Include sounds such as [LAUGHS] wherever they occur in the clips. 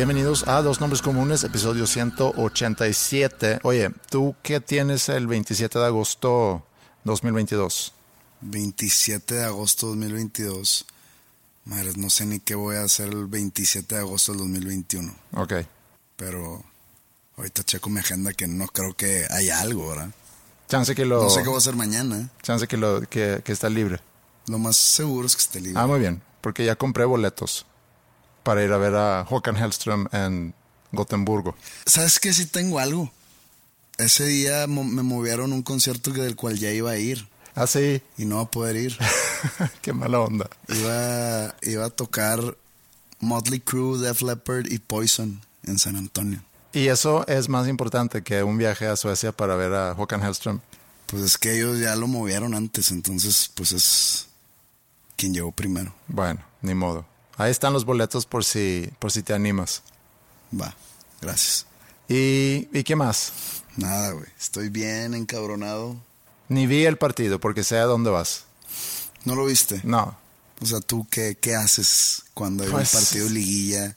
Bienvenidos a Dos Nombres Comunes, episodio 187. Oye, ¿tú qué tienes el 27 de agosto 2022? 27 de agosto 2022. Madre, no sé ni qué voy a hacer el 27 de agosto del 2021. Ok. Pero ahorita checo mi agenda que no creo que haya algo, ¿verdad? Chance que lo... No sé qué voy a hacer mañana. Chance que, lo, que, que está libre. Lo más seguro es que esté libre. Ah, muy bien, porque ya compré boletos para ir a ver a Håkan Hellström en Gotemburgo. ¿Sabes qué? Sí tengo algo. Ese día me movieron un concierto del cual ya iba a ir. Ah, sí. Y no va a poder ir. [LAUGHS] Qué mala onda. Iba, iba a tocar Motley Crue, Def Leppard y Poison en San Antonio. ¿Y eso es más importante que un viaje a Suecia para ver a Håkan Hellström? Pues es que ellos ya lo movieron antes, entonces pues es quien llegó primero. Bueno, ni modo. Ahí están los boletos por si, por si te animas. Va, gracias. ¿Y, ¿y qué más? Nada, güey. Estoy bien encabronado. Ni vi el partido porque sé a dónde vas. ¿No lo viste? No. O sea, ¿tú qué, qué haces cuando hay Pues- un partido de liguilla?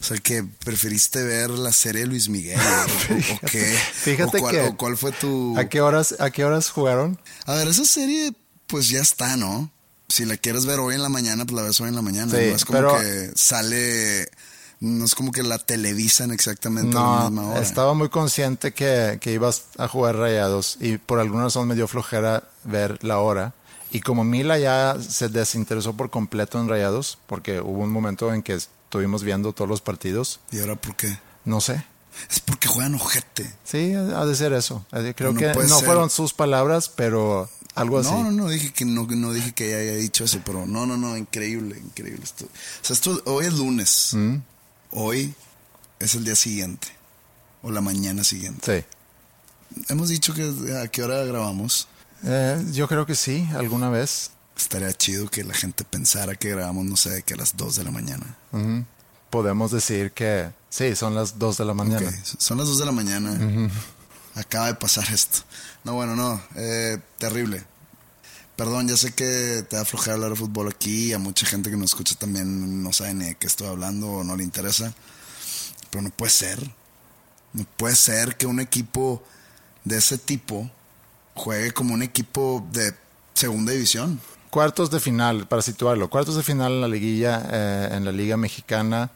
O sea, que preferiste ver la serie de Luis Miguel. [LAUGHS] ¿O, o qué? Fíjate ¿O cuál, que- o cuál fue tu...? ¿A qué horas, a qué horas jugaron? A ver, esa serie, pues ya está, ¿no? Si la quieres ver hoy en la mañana, pues la ves hoy en la mañana. Sí, no es como pero- que sale... No es como que la televisan exactamente a la No, misma hora. estaba muy consciente que, que ibas a jugar rayados y por alguna razón me dio flojera ver la hora. Y como Mila ya se desinteresó por completo en rayados, porque hubo un momento en que estuvimos viendo todos los partidos, ¿Y ahora por qué? no sé. Es porque juegan ojete. Sí, ha de ser eso. Creo No que no ser. fueron sus palabras, pero algo así. No, no, no dije que no, no dije que haya dicho eso, pero no, no, no, increíble, increíble esto. O sea, esto hoy es lunes. Mm. Hoy es el día siguiente o la mañana siguiente. Sí. Hemos dicho que a qué hora grabamos. Eh, yo creo que sí, alguna vez. Estaría chido que la gente pensara que grabamos, no sé, que a las 2 de la mañana. Podemos decir que sí, son las 2 de la mañana. Ok, son las 2 de la mañana. Acaba de pasar esto. No, bueno, no. eh, terrible. Perdón, ya sé que te da flojera hablar de fútbol aquí. A mucha gente que nos escucha también no sabe ni de qué estoy hablando o no le interesa. Pero no puede ser. No puede ser que un equipo de ese tipo juegue como un equipo de segunda división. Cuartos de final, para situarlo, cuartos de final en la liguilla, eh, en la Liga Mexicana,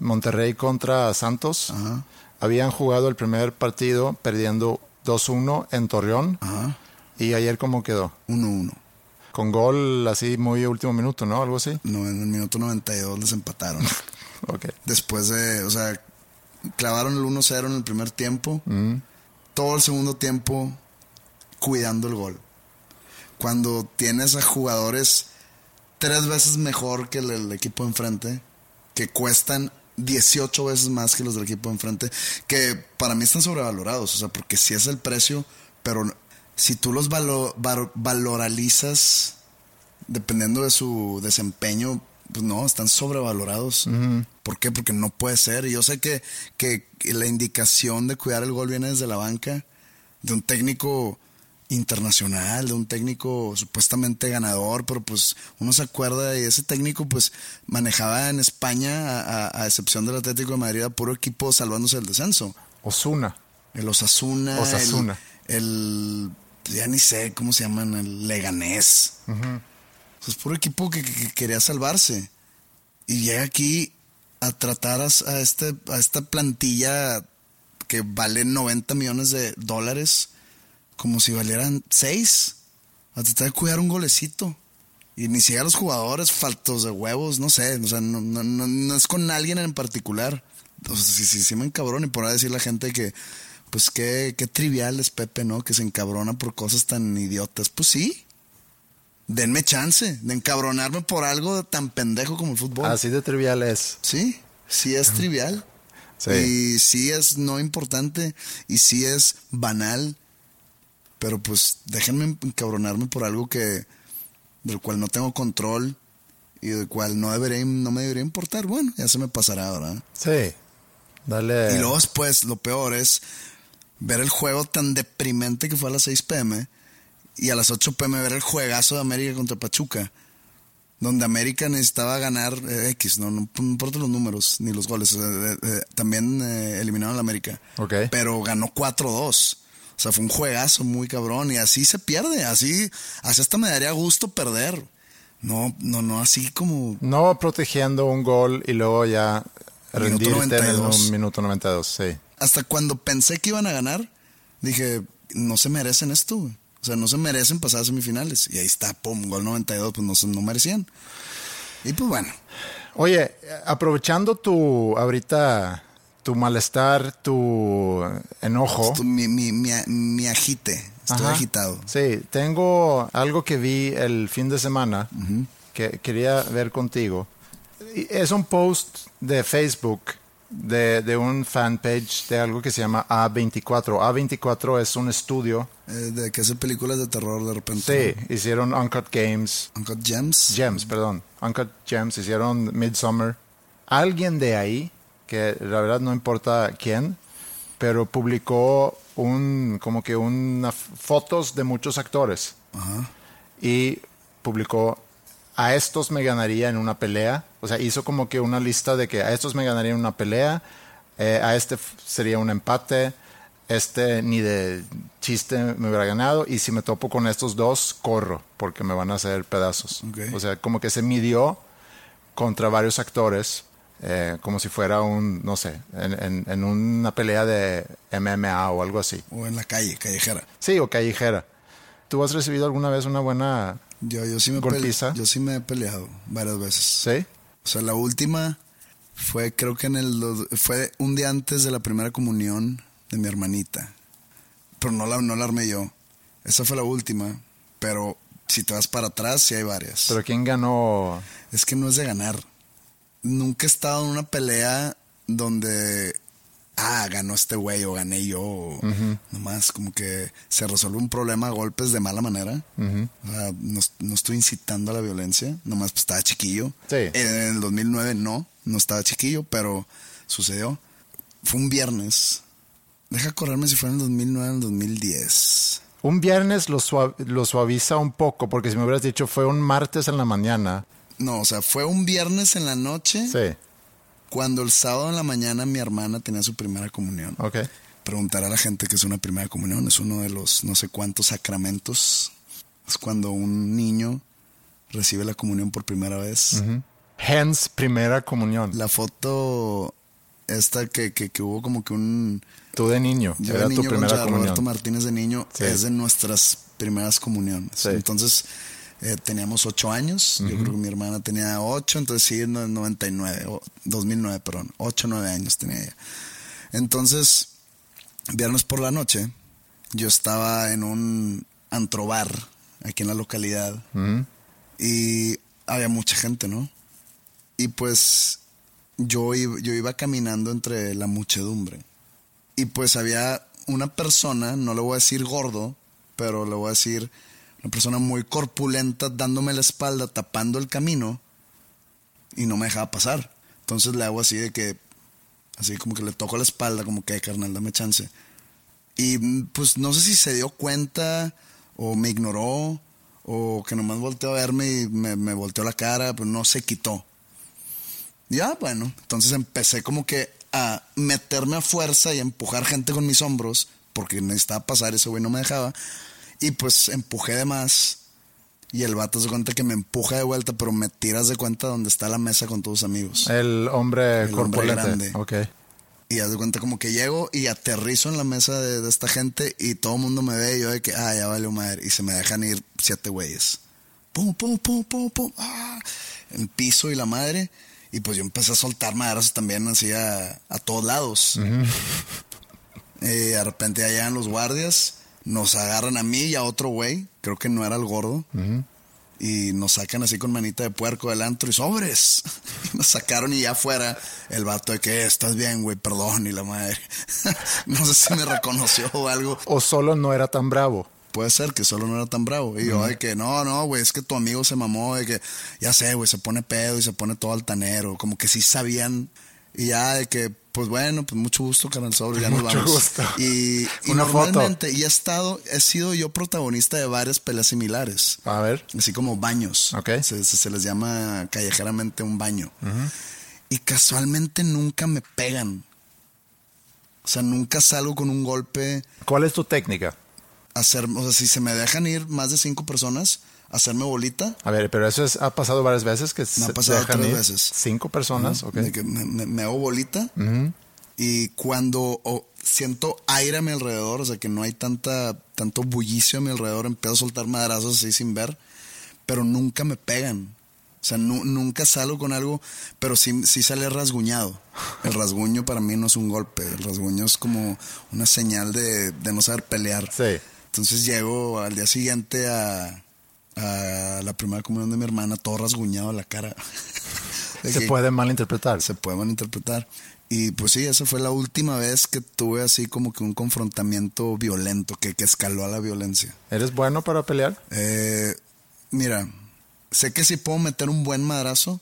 Monterrey contra Santos. Ajá. Habían jugado el primer partido perdiendo 2-1 en Torreón. Ajá. ¿Y ayer cómo quedó? 1-1. Con gol así muy último minuto, ¿no? Algo así. No, en el minuto 92 les empataron. [LAUGHS] Ok. Después de, o sea, clavaron el 1-0 en el primer tiempo. Mm. Todo el segundo tiempo cuidando el gol. Cuando tienes a jugadores tres veces mejor que el, el equipo enfrente, que cuestan 18 veces más que los del equipo enfrente, que para mí están sobrevalorados, o sea, porque sí es el precio, pero si tú los valo- valoralizas dependiendo de su desempeño, pues no, están sobrevalorados. ¿Por qué? Porque no puede ser. Y yo sé que, que la indicación de cuidar el gol viene desde la banca, de un técnico internacional, de un técnico supuestamente ganador, pero pues uno se acuerda y ese técnico pues manejaba en España, a, a- a excepción del Atlético de Madrid, a puro equipo salvándose del descenso. Osuna. El Osasuna. Osasuna. El, el- ya ni sé cómo se llaman, el Leganés. Es puro equipo que, que- que quería salvarse. Y llega aquí a tratar a, a este, a esta plantilla que vale 90 millones de dólares como si valieran 6. A tratar de cuidar un golecito. Y ni siquiera los jugadores faltos de huevos, no sé, o sea, no, no, no, no es con alguien en particular. O sea, sí, sí, sí me encabrona y por ahí decir la gente que, pues qué, qué trivial es Pepe, ¿no? Que se encabrona por cosas tan idiotas. Pues sí, denme chance de encabronarme por algo tan pendejo como el fútbol. Así de trivial es. Sí, sí es trivial. Sí. Y sí es no importante y sí es banal. Pero pues déjenme encabronarme por algo que del cual no tengo control y del cual no debería no me debería importar. Bueno, ya se me pasará, ¿verdad? Sí. Dale. Y luego después, lo peor es ver el juego tan deprimente que fue a las 6 pm y a las 8 pm ver el juegazo de América contra Pachuca, donde América necesitaba ganar eh, X, no, no, no importa los números ni los goles, eh, eh, eh, también eh, eliminaron a la América, Ok. pero ganó 4-2. O sea, fue un juegazo muy cabrón y así se pierde, así, así hasta me daría gusto perder. No, no, no, así como No protegiendo un gol y luego ya Minuto rendirte en 92. un minuto 92, sí. hasta cuando pensé que iban a ganar, dije, no se merecen esto, güey. O sea, no se merecen pasar a semifinales. Y ahí está, pum, gol 92, pues no, se- no merecían. Y pues bueno, Oye, aprovechando tu ahorita tu malestar, tu enojo. esto- mi, mi, mi, mi agite, estoy Ajá. agitado. Sí, tengo algo que vi el fin de semana que quería ver contigo. Es un post de Facebook de, de un fanpage de algo que se llama A24. A24 es un estudio. Eh, de que hace películas de terror de repente. Sí, hicieron Uncut Games. Uncut Gems. Gems, perdón. Uncut Gems, hicieron Midsummer. Alguien de ahí, que la verdad no importa quién, pero publicó un, como que una fotos de muchos actores. Ajá. Y publicó a estos me ganaría en una pelea. O sea, hizo como que una lista de que a estos me ganaría en una pelea, eh, a este sería un empate, este ni de chiste me hubiera ganado, y si me topo con estos dos, corro, porque me van a hacer pedazos. Ok. O sea, como que se midió contra varios actores, eh, como si fuera un, no sé, en, en- en una pelea de MMA o algo así. O en la calle, callejera. Sí, o callejera. ¿Tú has recibido alguna vez una buena... Yo, yo, sí me Golpiza. yo sí me he peleado varias veces. Sí? O sea, la última fue, creo que en el. Fue un día antes de la primera comunión de mi hermanita. Pero no la, no la armé yo. Esa fue la última. Pero si te vas para atrás, sí hay varias. Pero ¿quién ganó? Es que no es de ganar. Nunca he estado en una pelea donde. Ah, ganó este güey o gané yo. Nomás como que se resuelve un problema a golpes de mala manera. O sea, no, no estoy incitando a la violencia. Nomás pues, estaba chiquillo. Sí. En el 2009 no, no estaba chiquillo, pero sucedió. Fue un viernes. Deja correrme si fue en el 2009 o en el 2010. Un viernes lo, lo suaviza un poco, porque si me hubieras dicho fue un martes en la mañana. No, o sea, fue un viernes en la noche Sí, cuando el sábado en la mañana mi hermana tenía su primera comunión. ok. Preguntar a la gente qué es una primera comunión. Es uno de los no sé cuántos sacramentos. Es cuando un niño recibe la comunión por primera vez. Hence, primera comunión. La foto esta que, que, que hubo como que un... Tú de niño, Yo era de tu niño primera contra comunión. Roberto Martínez de niño Sí. es de nuestras primeras comuniones. Sí. Entonces eh, teníamos ocho años. Yo creo que mi hermana tenía ocho, entonces sí, en el 99, o 2009, perdón. Ocho, nueve años tenía ella. Entonces, viernes por la noche, yo estaba en un antrobar aquí en la localidad y había mucha gente, ¿no? Y pues yo iba, yo iba caminando entre la muchedumbre. Y pues había una persona, no le voy a decir gordo, pero le voy a decir una persona muy corpulenta dándome la espalda, tapando el camino y no me dejaba pasar. Entonces le hago así de que, así como que le toco la espalda, como que, carnal, dame chance. Y pues no sé si se dio cuenta o me ignoró o que nomás volteó a verme y me, me volteó la cara, pero no se quitó. Ya, bueno, entonces empecé como que a meterme a fuerza y a empujar gente con mis hombros porque necesitaba pasar, ese güey no me dejaba. Y pues empujé de más. Y el vato se cuenta que me empuja de vuelta, pero me tiras de cuenta donde está la mesa con tus amigos. El hombre El hombre corpulente. grande. Ok. Y haz de cuenta como que llego y aterrizo en la mesa de, de esta gente y todo el mundo me ve y yo de que, ah, ya vale madre. Y se me dejan ir siete güeyes. Pum, pum, pum, pum, pum. Ah, en piso y la madre. Y pues yo empecé a soltar madrazos también así a, a todos lados. Y de repente allá llegan los guardias, nos agarran a mí y a otro güey, creo que no era el gordo. Y nos sacan así con manita de puerco del antro y sobres. [LAUGHS] Y nos sacaron y ya afuera el vato de que "Eh, estás bien, güey, perdón, y la madre. [LAUGHS] no sé si me reconoció o algo. O solo no era tan bravo. Puede ser que solo no era tan bravo. Y yo, de que no, no, güey, es que tu amigo se mamó, de que ya sé, güey, se pone pedo y se pone todo altanero. Como que sí sabían. Y ya de que, pues bueno, pues mucho gusto, canal sobre, ya [LAUGHS] nos Mucho vamos. gusto. Y, [LAUGHS] y Una foto. normalmente, y he estado, he sido yo protagonista de varias peleas similares. A ver. Así como baños. Ok. Se, se- se les llama callejeramente un baño. Y casualmente nunca me pegan. O sea, nunca salgo con un golpe ¿Cuál es tu técnica? hacer, o sea, si se me dejan ir más de cinco personas, hacerme bolita, A ver, pero eso es- ha pasado varias veces que Me ha pasado tres veces. Cinco personas, ok. de que me, me- me hago bolita y cuando siento aire a mi alrededor, o sea, que no hay tanta, tanto bullicio a mi alrededor, empiezo a soltar madrazos así sin ver, pero nunca me pegan. O sea, nu- nunca salgo con algo, pero sí, sí sale rasguñado. El rasguño para mí no es un golpe, el rasguño es como una señal de, de no saber pelear. Sí. Entonces llego al día siguiente a, a la primera comunión de mi hermana, todo rasguñado la cara. [LAUGHS] Se puede malinterpretar. Se puede malinterpretar. Y pues sí, esa fue la última vez que tuve así como que un confrontamiento violento, que, que escaló a la violencia. ¿Eres bueno para pelear? Eh, mira, sé que sí puedo meter un buen madrazo,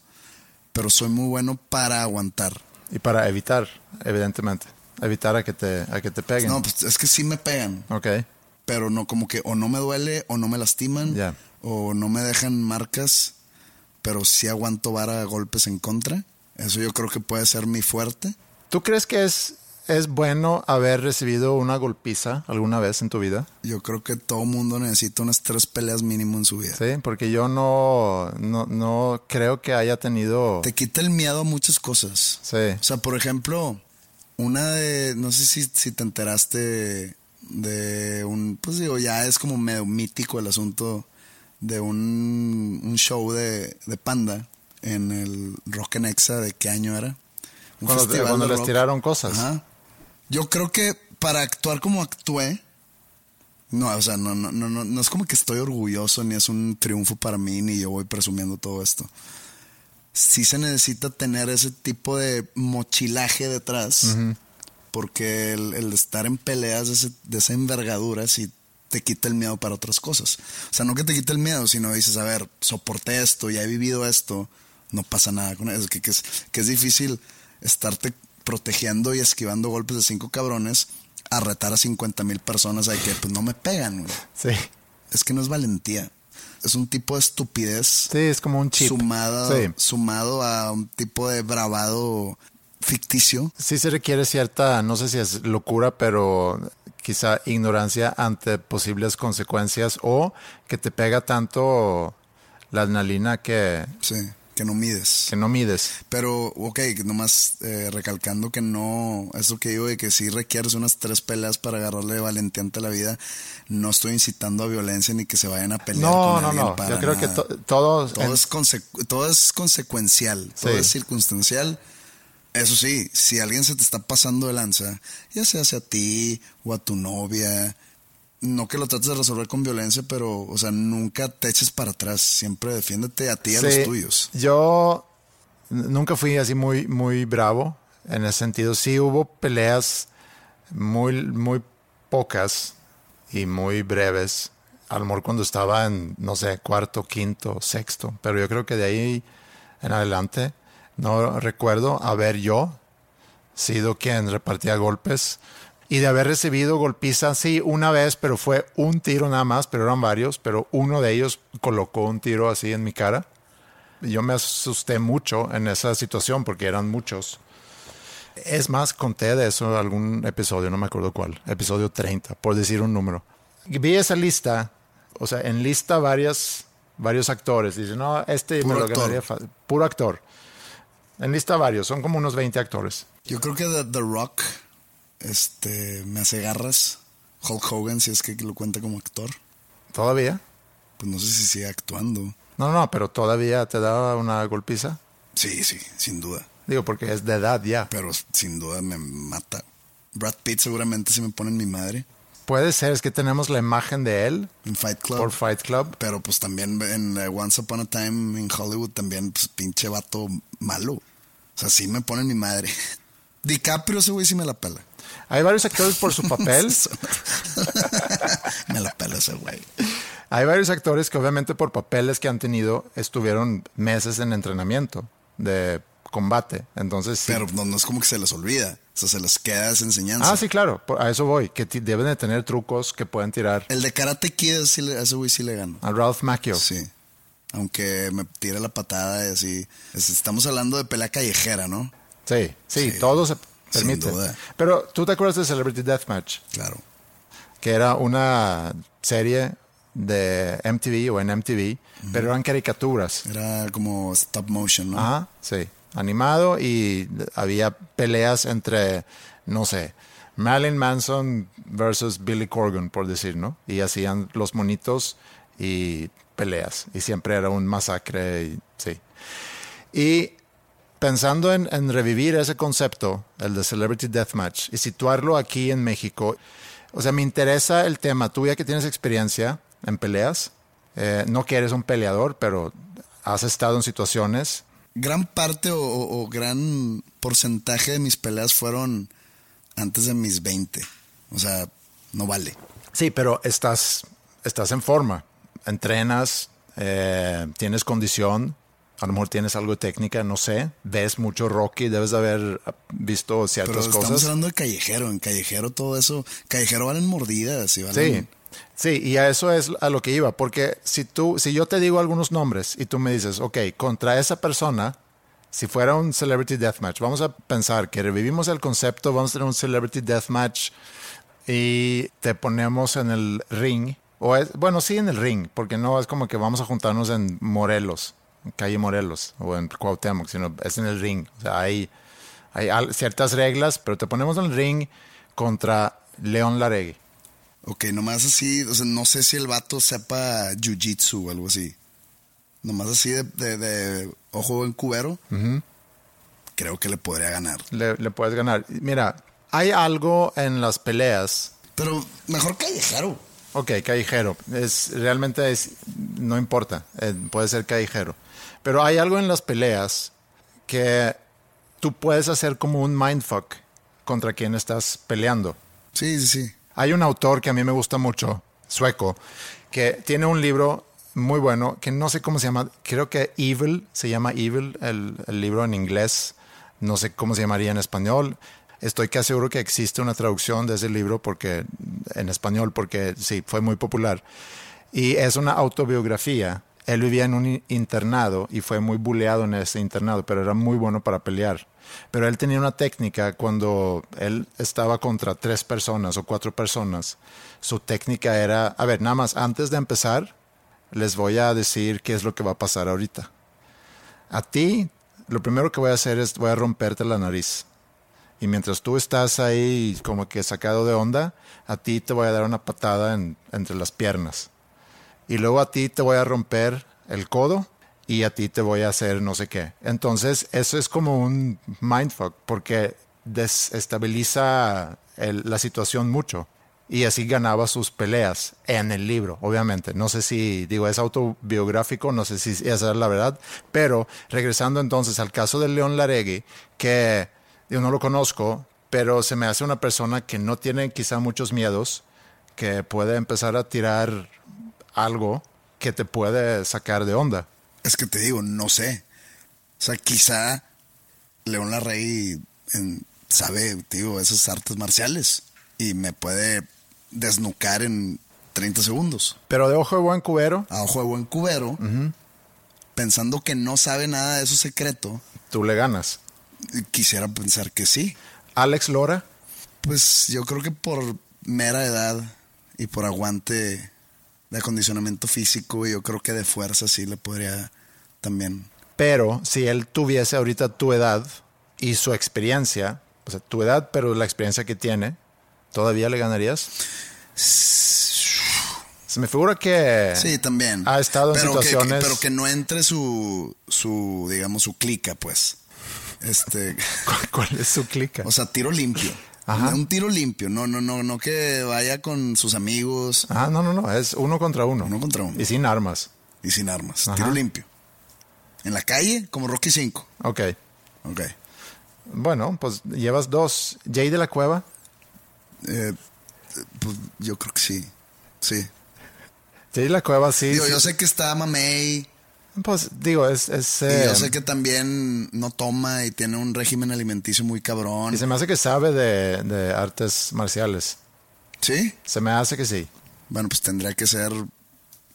pero soy muy bueno para aguantar. Y para evitar, evidentemente. Evitar a que te, a que te peguen. No, pues es que sí me pegan, Ok. pero no como que o no me duele o no me lastiman Ya. O no me dejan marcas, pero sí aguanto vara golpes en contra. Eso yo creo que puede ser mi fuerte. ¿Tú crees que es, es bueno haber recibido una golpiza alguna vez en tu vida? Yo creo que todo mundo necesita unas tres peleas mínimo en su vida. Sí, porque yo no, no, no creo que haya tenido... Te quita el miedo a muchas cosas. Sí. O sea, por ejemplo, una de, no sé si, si te enteraste de un, pues digo, ya es como medio mítico el asunto de un, un show de, de Panda en el Rock en Exa, ¿de qué año era? Un Cuando- festival cuando les rock. tiraron cosas. Ajá. Yo creo que para actuar como actué, no, o sea, no, no, no, no, no es como que estoy orgulloso, ni es un triunfo para mí, ni yo voy presumiendo todo esto. Sí se necesita tener ese tipo de mochilaje detrás, porque el, el estar en peleas de, ese- de esa envergadura sí te quita el miedo para otras cosas. O sea, no que te quite el miedo, sino dices, a ver, soporté esto, ya he vivido esto, no pasa nada con eso. Que, que es, que es difícil estarte protegiendo y esquivando golpes de cinco cabrones a retar a 50 mil personas ahí que pues no me pegan, güey. Sí. Es que no es valentía. Es un tipo de estupidez Sí, es como un chip. sumado, Sí. sumado a un tipo de bravado ficticio. Sí se requiere cierta, no sé si es locura, pero quizá ignorancia ante posibles consecuencias o que te pega tanto la adrenalina que, Sí, que no mides. que no mides. Pero, ok, nomás eh, recalcando que no, eso que digo de que si requieres unas tres peleas para agarrarle valentía ante la vida, no estoy incitando a violencia ni que se vayan a pelear No, con no, alguien no. para Yo creo que to- todo, todo, en- es todo es consecuencial, todo es circunstancial. Eso sí, si alguien se te está pasando de lanza, ya sea hacia ti o a tu novia, no que lo trates de resolver con violencia, pero, o sea, nunca te eches para atrás, siempre defiéndete a ti y a los tuyos. Yo nunca fui así muy, muy bravo en ese sentido. Sí hubo peleas muy, muy pocas y muy breves. A lo mejor cuando estaba en, no sé, cuarto, quinto, sexto. Pero yo creo que de ahí en adelante no recuerdo haber yo sido quien repartía golpes y de haber recibido golpiza, sí, una vez, pero fue un tiro nada más, pero eran varios, pero uno de ellos colocó un tiro así en mi cara. Yo me asusté mucho en esa situación porque eran muchos. Es más, conté de eso en algún episodio, no me acuerdo cuál, episodio 30, por decir un número. vi esa lista, o sea, en lista varias, varios actores. Dice, no, este Puro me lo actor. ganaría fa- Puro actor. En lista varios, son como unos 20 actores. Yo creo que The, The Rock este, me hace garras. Hulk Hogan, si es que lo cuenta como actor. ¿Todavía? Pues no sé si sigue actuando. No, no, pero todavía te da una golpiza. Sí, sí, sin duda. Digo, porque es de edad ya. Pero sin duda me mata. Brad Pitt seguramente se me pone en mi madre. Puede ser, es que tenemos la imagen de él En Fight Club. por Fight Club. Pero pues también en eh, Once Upon a Time en Hollywood también, pues pinche vato malo. O sea, sí me pone mi madre. DiCaprio ese güey sí me la pela. Hay varios actores por su papel. [LAUGHS] [LAUGHS] me la pela ese güey. Hay varios actores que obviamente por papeles que han tenido estuvieron meses en entrenamiento de combate. Entonces sí. Pero no, no es como que se les olvida. O sea, se les queda esa enseñanza. ah, sí, claro. A eso voy. Que deben de tener trucos que pueden tirar El de Karate Kid, sí a ese güey sí le gano. a Ralph Macchio. Sí. Aunque me tire la patada y así. Es- Estamos hablando de pelea callejera, ¿no? Sí, sí, Sí, todo se sin permite. duda. Pero tú te acuerdas de Celebrity Deathmatch, Claro. que era una serie de MTV o en MTV, pero eran caricaturas. Era como stop motion, ¿no? Ajá, sí. Animado y había peleas entre, no sé, Marilyn Manson versus Billy Corgan, por decir, ¿no? Y hacían los monitos y peleas. Y siempre era un masacre, y, sí. Y pensando en, en revivir ese concepto, el de Celebrity Deathmatch, y situarlo aquí en México, o sea, me interesa el tema. Tú ya que tienes experiencia en peleas, eh, no que eres un peleador, pero has estado en situaciones Gran parte o, o- o gran porcentaje de mis peleas fueron antes de mis 20. O sea, no vale. Sí, pero estás, estás en forma, entrenas, eh, tienes condición, a lo mejor tienes algo de técnica, no sé, ves mucho Rocky, debes de haber visto Pero ciertas estamos cosas. hablando de callejero. En callejero todo eso. Callejero valen mordidas y Sí, valen. sí, y a eso es a lo que iba, porque si tú, si yo te digo algunos nombres y tú me dices, ok, contra esa persona, si fuera un Celebrity Deathmatch, vamos a pensar que revivimos el concepto, vamos a tener un Celebrity Deathmatch y te ponemos en el ring, o es, bueno, sí en el ring, porque no es como que vamos a juntarnos en Morelos, en calle Morelos, o en Cuauhtémoc, sino es en el ring. O sea, hay, hay ciertas reglas, pero te ponemos en el ring contra León Laregui. Ok, nomás así. O sea, no sé si el vato sepa jiu-jitsu o algo así. Nomás así de, de- de ojo en cubero. Creo que le podría ganar. le, le puedes ganar. Mira, hay algo en las peleas. Pero mejor callejero. Ok, callejero. Es, realmente es, no importa. eh, puede ser callejero. Pero hay algo en las peleas que tú puedes hacer como un mindfuck contra quien estás peleando. Sí, sí, sí. Hay un autor que a mí me gusta mucho, sueco, que tiene un libro muy bueno, que no sé cómo se llama, creo que Evil, se llama Evil, el, el libro en inglés, no sé cómo se llamaría en español. Estoy casi seguro que existe una traducción de ese libro porque, en español, porque sí, fue muy popular. Y es una autobiografía. Él vivía en un internado y fue muy buleado en ese internado, pero era muy bueno para pelear. Pero él tenía una técnica cuando él estaba contra tres personas o cuatro personas. Su técnica era, a ver, nada más, antes de empezar, les voy a decir qué es lo que va a pasar ahorita. A ti, lo primero que voy a hacer es voy a romperte la nariz. Y mientras tú estás ahí como que sacado de onda, a ti te voy a dar una patada en- entre las piernas. Y luego a ti te voy a romper el codo y a ti te voy a hacer no sé qué. Entonces, eso es como un mindfuck porque desestabiliza la situación mucho. Y así ganaba sus peleas en el libro, obviamente. No sé si, digo, es autobiográfico, no sé si esa es la verdad. Pero regresando entonces al caso de León Laregui, que yo no lo conozco, pero se me hace una persona que no tiene quizá muchos miedos, que puede empezar a tirar algo que te puede sacar de onda. Es que te digo, no sé. O sea, quizá León Larrey en- sabe, digo, esas artes marciales y me puede desnucar en 30 segundos. Pero de ojo de buen cubero, A ojo de buen cubero, pensando que no sabe nada de su secreto, tú le ganas. Quisiera pensar que sí. Alex Lora, Pues yo creo que por mera edad y por aguante de acondicionamiento físico, yo creo que de fuerza sí le podría también. Pero si él tuviese ahorita tu edad y su experiencia, o sea, tu edad, pero la experiencia que tiene, ¿todavía le ganarías? Se me figura que Sí, también. ha estado en que- situaciones. Que, pero que no entre su, su, digamos, su clica, pues. Este, [LAUGHS] ¿Cuál es su clica? o sea, tiro limpio. Ajá. Un tiro limpio, no, no, no, no que vaya con sus amigos Ah, no, no, no, es uno contra uno. Uno contra uno. Y sin armas. y sin armas. Ajá. Tiro limpio. En la calle, como Rocky 5. Ok. Ok. Bueno, pues llevas dos. Jay de la Cueva. Eh, pues yo creo que sí. Sí. Jay de la Cueva, sí. Digo, sí. yo sé que está Mamey. Pues digo, es. es Y eh, yo sé que también no toma y tiene un régimen alimenticio muy cabrón. y se me hace que sabe de, de artes marciales. ¿Sí? Se me hace que sí. Bueno, pues tendría que ser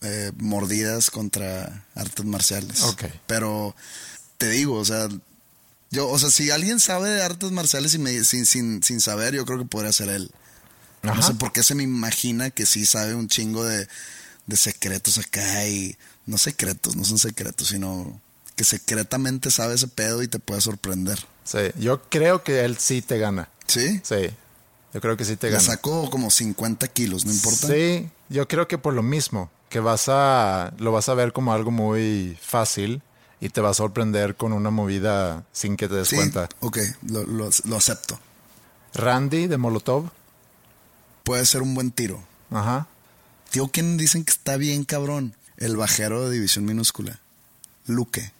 eh, mordidas contra artes marciales. Ok. Pero te digo, o sea, yo, o sea, si alguien sabe de artes marciales y me, sin, sin, sin saber, yo creo que podría ser él. Ajá. No sé por qué se me imagina que sí sabe un chingo de, de secretos acá y no secretos, no son secretos, sino que secretamente sabe ese pedo y te puede sorprender. Sí. Yo creo que él sí te gana. ¿Sí? Sí. Yo creo que sí te Le gana. sacó como 50 kilos, no importa. Sí, yo creo que por lo mismo, que vas a, lo vas a ver como algo muy fácil y te va a sorprender con una movida sin que te des Sí, cuenta. ok, lo, lo- lo acepto. Randy de Molotov, Puede ser un buen tiro. ajá. Tío, ¿quién dicen que está bien cabrón? El bajero de división minúscula. Luque.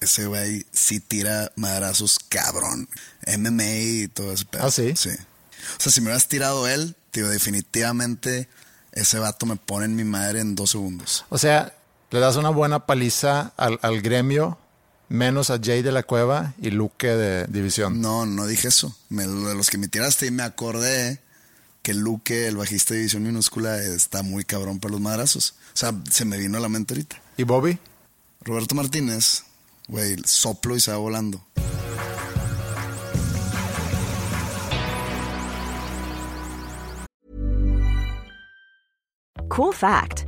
Ese güey sí tira madrazos cabrón. MMA y todo ese pedo. ¿Ah, sí? Sí. O sea, si me hubieras tirado él, tío, definitivamente ese vato me pone en mi madre en dos segundos. O sea, le das una buena paliza al, al gremio, menos a Jay de la Cueva y Luque de División. No, no dije eso. Me- de los que me tiraste y me acordé que Luque, el bajista de división minúscula, está muy cabrón para los madrazos. O sea, se me vino a la mente ahorita. ¿Y Bobby? Roberto Martínez, güey, soplo y se va volando. Cool fact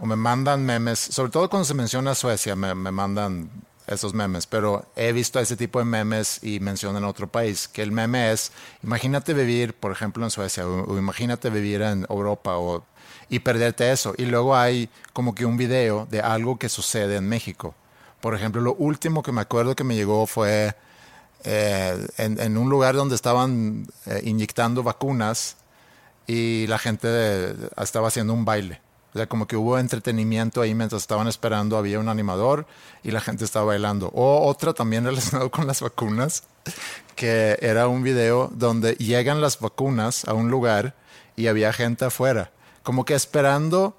o me mandan memes, sobre todo cuando se menciona Suecia, me, me mandan esos memes, pero he visto ese tipo de memes y mencionan otro país, que el meme es, imagínate vivir, por ejemplo, en Suecia, o, imagínate vivir en Europa o, y perderte eso. Y luego hay como que un video de algo que sucede en México. Por ejemplo, lo último que me acuerdo que me llegó fue eh, en, en un lugar donde estaban eh, inyectando vacunas y la gente estaba haciendo un baile. O sea, como que hubo entretenimiento ahí mientras estaban esperando, había un animador y la gente estaba bailando. O otra también relacionada con las vacunas, que era un video donde llegan las vacunas a un lugar y había gente afuera, como que esperando.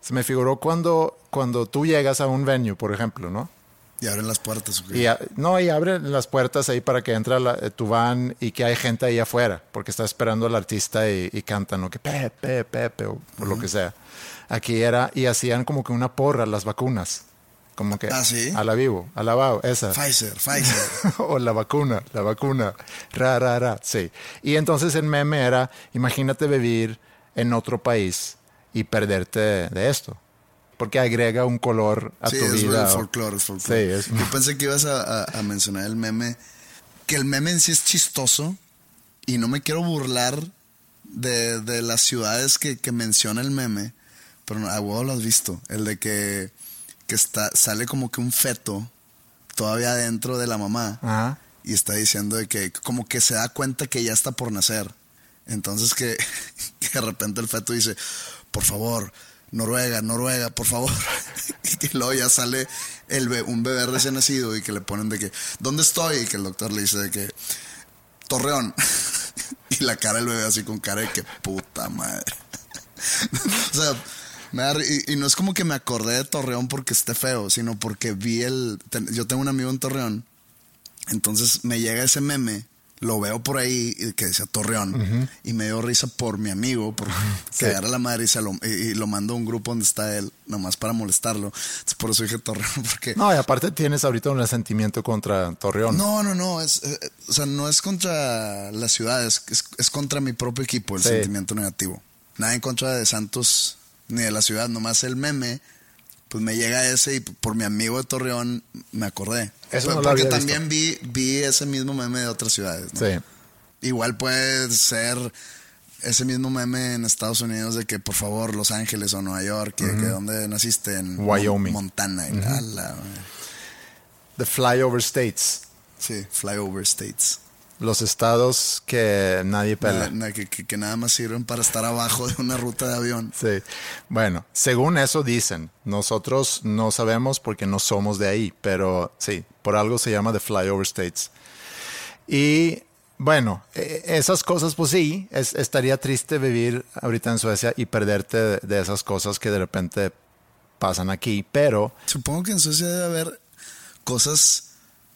Se me figuró cuando, cuando tú llegas a un venue, por ejemplo, ¿no? Y abren las puertas. ¿ok? Y, a- no, y abren las puertas ahí para que entre eh, tu van y que hay gente ahí afuera, porque está esperando al artista y, y cantan, o que Pepe, Pepe, o, o lo que sea. Aquí era, y hacían como que una porra las vacunas. Como que Ah, ¿sí? a la vivo, a la bao, esa. Pfizer, [LAUGHS] Pfizer. o la vacuna, la vacuna. Ra, ra, ra, sí. Y entonces el meme era, imagínate vivir en otro país y perderte de, de esto. Porque agrega un color a sí, tu es vida. el folclore, es folclore. Sí, es- Yo pensé que ibas a, a- a mencionar el meme. Que el meme en sí es chistoso. Y no me quiero burlar de, de las ciudades que, que menciona el meme. Pero a huevo lo has visto. El de que, que está, sale como que un feto todavía dentro de la mamá. Ajá. y está diciendo de que como que se da cuenta que ya está por nacer. Entonces que, [LAUGHS] que de repente el feto dice, por favor, Noruega, Noruega, por favor. [LAUGHS] y luego ya sale el un bebé recién nacido y que le ponen de que, ¿dónde estoy? Y que el doctor le dice de que, Torreón. [LAUGHS] y la cara del bebé así con cara de que puta madre. [LAUGHS] o sea, me da y, y no es como que me acordé de Torreón porque esté feo, sino porque vi el... ten- yo tengo un amigo en Torreón, entonces me llega ese meme, lo veo por ahí y que decía Torreón, y me dio risa por mi amigo, por [LAUGHS] que era la madre y, se lo, y, lo mando a un grupo donde está él, nomás para molestarlo. Entonces, por eso dije Torreón, [LAUGHS] porque... No, y aparte tienes ahorita un resentimiento contra Torreón. No, no, no, es, eh, eh, o sea, no es contra la ciudad, es, es, es contra mi propio equipo el Sí. sentimiento negativo. Nada en contra de Santos ni de la ciudad, nomás el meme, pues me llega ese y por mi amigo de Torreón me acordé. Eso Por- no lo Porque había también vi, vi ese mismo meme de otras ciudades. ¿no? Sí. Igual puede ser ese mismo meme en Estados Unidos de que por favor Los Ángeles o Nueva York, que, que dónde naciste en Wyoming. Montana. y la- la- The Flyover States. sí, flyover states. Los estados que nadie pela. Na- na- que, que- que nada más sirven para estar abajo de una ruta de avión. Sí. Bueno, según eso dicen. Nosotros no sabemos porque no somos de ahí, pero sí, por algo se llama The Flyover States. Y bueno, e- esas cosas, pues sí, es- estaría triste vivir ahorita en Suecia y perderte de, de esas cosas que de repente pasan aquí, pero Supongo que en Suecia debe haber cosas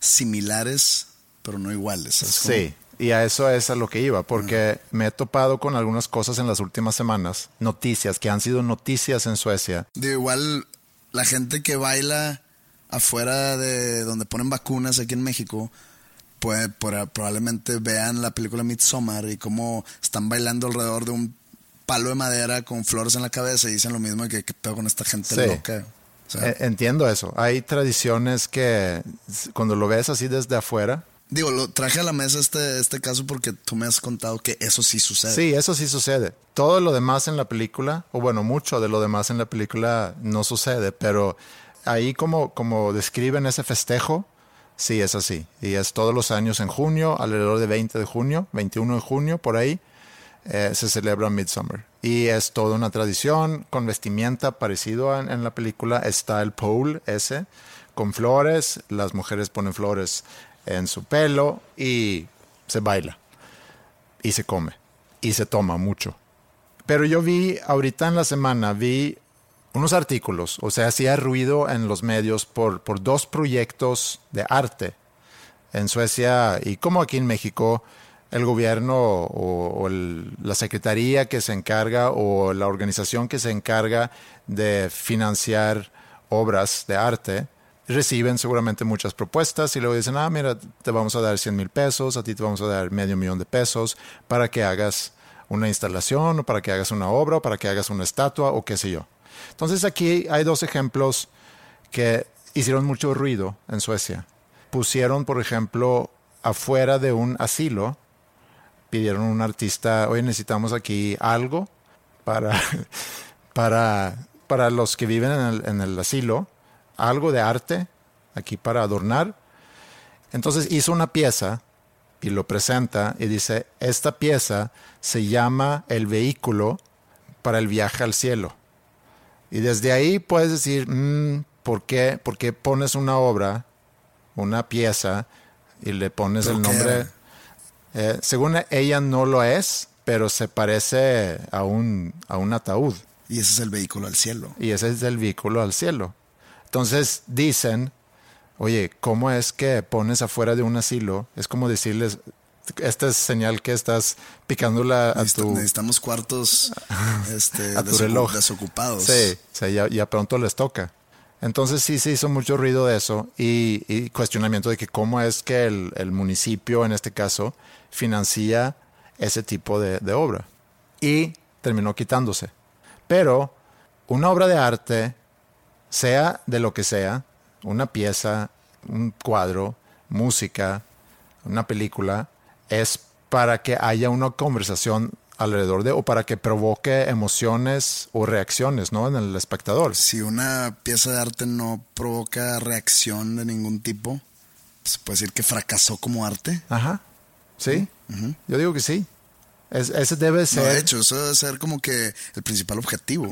similares, pero no iguales. Sí, y a eso es a lo que iba, porque me he topado con algunas cosas en las últimas semanas, noticias que han sido noticias en Suecia. Digo, igual la gente que baila afuera de donde ponen vacunas aquí en México, por- probablemente vean la película Midsommar y cómo están bailando alrededor de un palo de madera con flores en la cabeza y dicen lo mismo de que pedo con esta gente Sí. loca. O sea, Eh, Entiendo eso. Hay tradiciones que cuando lo ves así desde afuera, digo, lo traje a la mesa este, este caso porque tú me has contado que eso sí sucede. sí, eso sí sucede. Todo lo demás en la película, o bueno, mucho de lo demás en la película no sucede, pero ahí como, como describen ese festejo, sí es así. Y es todos los años en junio, alrededor de 20 de junio, 21 de junio, por ahí. eh, se celebra Midsummer. Y es toda una tradición con vestimenta parecido en, en la película. Está el pole ese con flores. Las mujeres ponen flores en su pelo y se baila. Y se come. Y se toma mucho. Pero yo vi ahorita en la semana, vi unos artículos, o sea, hacía ruido en los medios por, por dos proyectos de arte en Suecia y como aquí en México, el gobierno o, la secretaría que se encarga o la organización que se encarga de financiar obras de arte reciben seguramente muchas propuestas y luego dicen, ah, mira, te vamos a dar 100 mil pesos, a ti te vamos a dar medio millón de pesos para que hagas una instalación o para que hagas una obra o para que hagas una estatua o qué sé yo. Entonces aquí hay dos ejemplos que hicieron mucho ruido en Suecia. Pusieron, por ejemplo, afuera de un asilo, pidieron a un artista, oye, necesitamos aquí algo para, [LAUGHS] para, para los que viven en el, en el asilo, algo de arte aquí para adornar. Entonces hizo una pieza y lo presenta y dice, esta pieza se llama el vehículo para el viaje al cielo. Y desde ahí puedes decir, mm, ¿por, qué, ¿por qué pones una obra, una pieza, y le pones ¿Pero el nombre? Eh, según ella no lo es, pero se parece a un, a un ataúd. Y ese es el vehículo al cielo. Y ese es el vehículo al cielo. Entonces dicen, oye, ¿cómo es que pones afuera de un asilo? Es como decirles, esta es señal que estás picándola a Necesita- tu, Necesitamos cuartos [LAUGHS] este, a tu reloj. desocupados. Sí, o sea, ya, ya pronto les toca. Entonces sí se hizo mucho ruido de eso y, y cuestionamiento de que cómo es que el, el municipio, en este caso, financia ese tipo de, de obra. Y terminó quitándose. Pero una obra de arte, sea de lo que sea, una pieza, un cuadro, música, una película, es para que haya una conversación alrededor de o para que provoque emociones o reacciones ¿no? en el espectador. Si una pieza de arte no provoca reacción de ningún tipo, se puede decir que fracasó como arte. Ajá. Sí. Yo digo que sí. Es- ese debe No, ser. de hecho, eso debe ser como que el principal objetivo.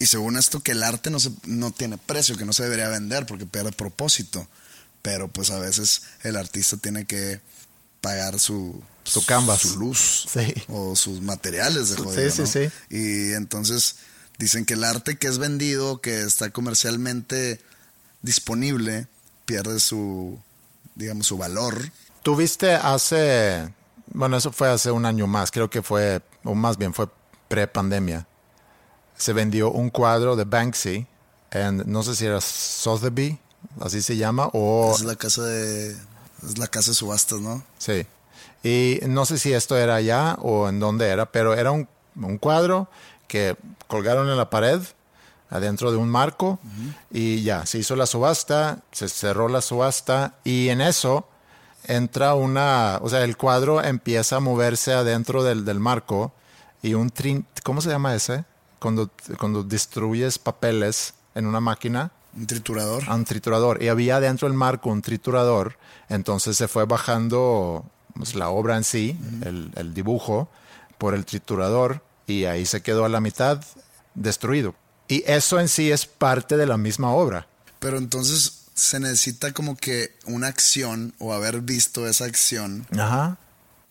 Y según esto, que el arte no, se, no tiene precio, que no se debería vender porque pierde propósito. Pero pues a veces el artista tiene que pagar su, Su canvas. su luz Sí. o sus materiales de Sí, jodido, sí, ¿no? sí. Y entonces dicen que el arte que es vendido, que está comercialmente disponible, pierde su, digamos, su valor. Tuviste hace. Bueno, eso fue hace un año más. Creo que fue. O más bien fue pre-pandemia. Se vendió un cuadro de Banksy. En, no sé si era Sotheby, así se llama. O. Es la casa de, es la casa de subastas, ¿no? Sí. Y no sé si esto era allá o en dónde era, pero era un, un cuadro que colgaron en la pared, adentro de un marco, y ya, se hizo la subasta, se cerró la subasta, y en eso entra una, o sea, el cuadro empieza a moverse adentro del, del marco, y un trin, ¿cómo se llama ese? Cuando, cuando destruyes papeles en una máquina Un triturador. a un triturador. Y había dentro del marco un triturador. Entonces se fue bajando pues, la obra en sí, el, el dibujo, por el triturador. Y ahí se quedó a la mitad destruido. Y eso en sí es parte de la misma obra. Pero entonces se necesita como que una acción o haber visto esa acción Ajá.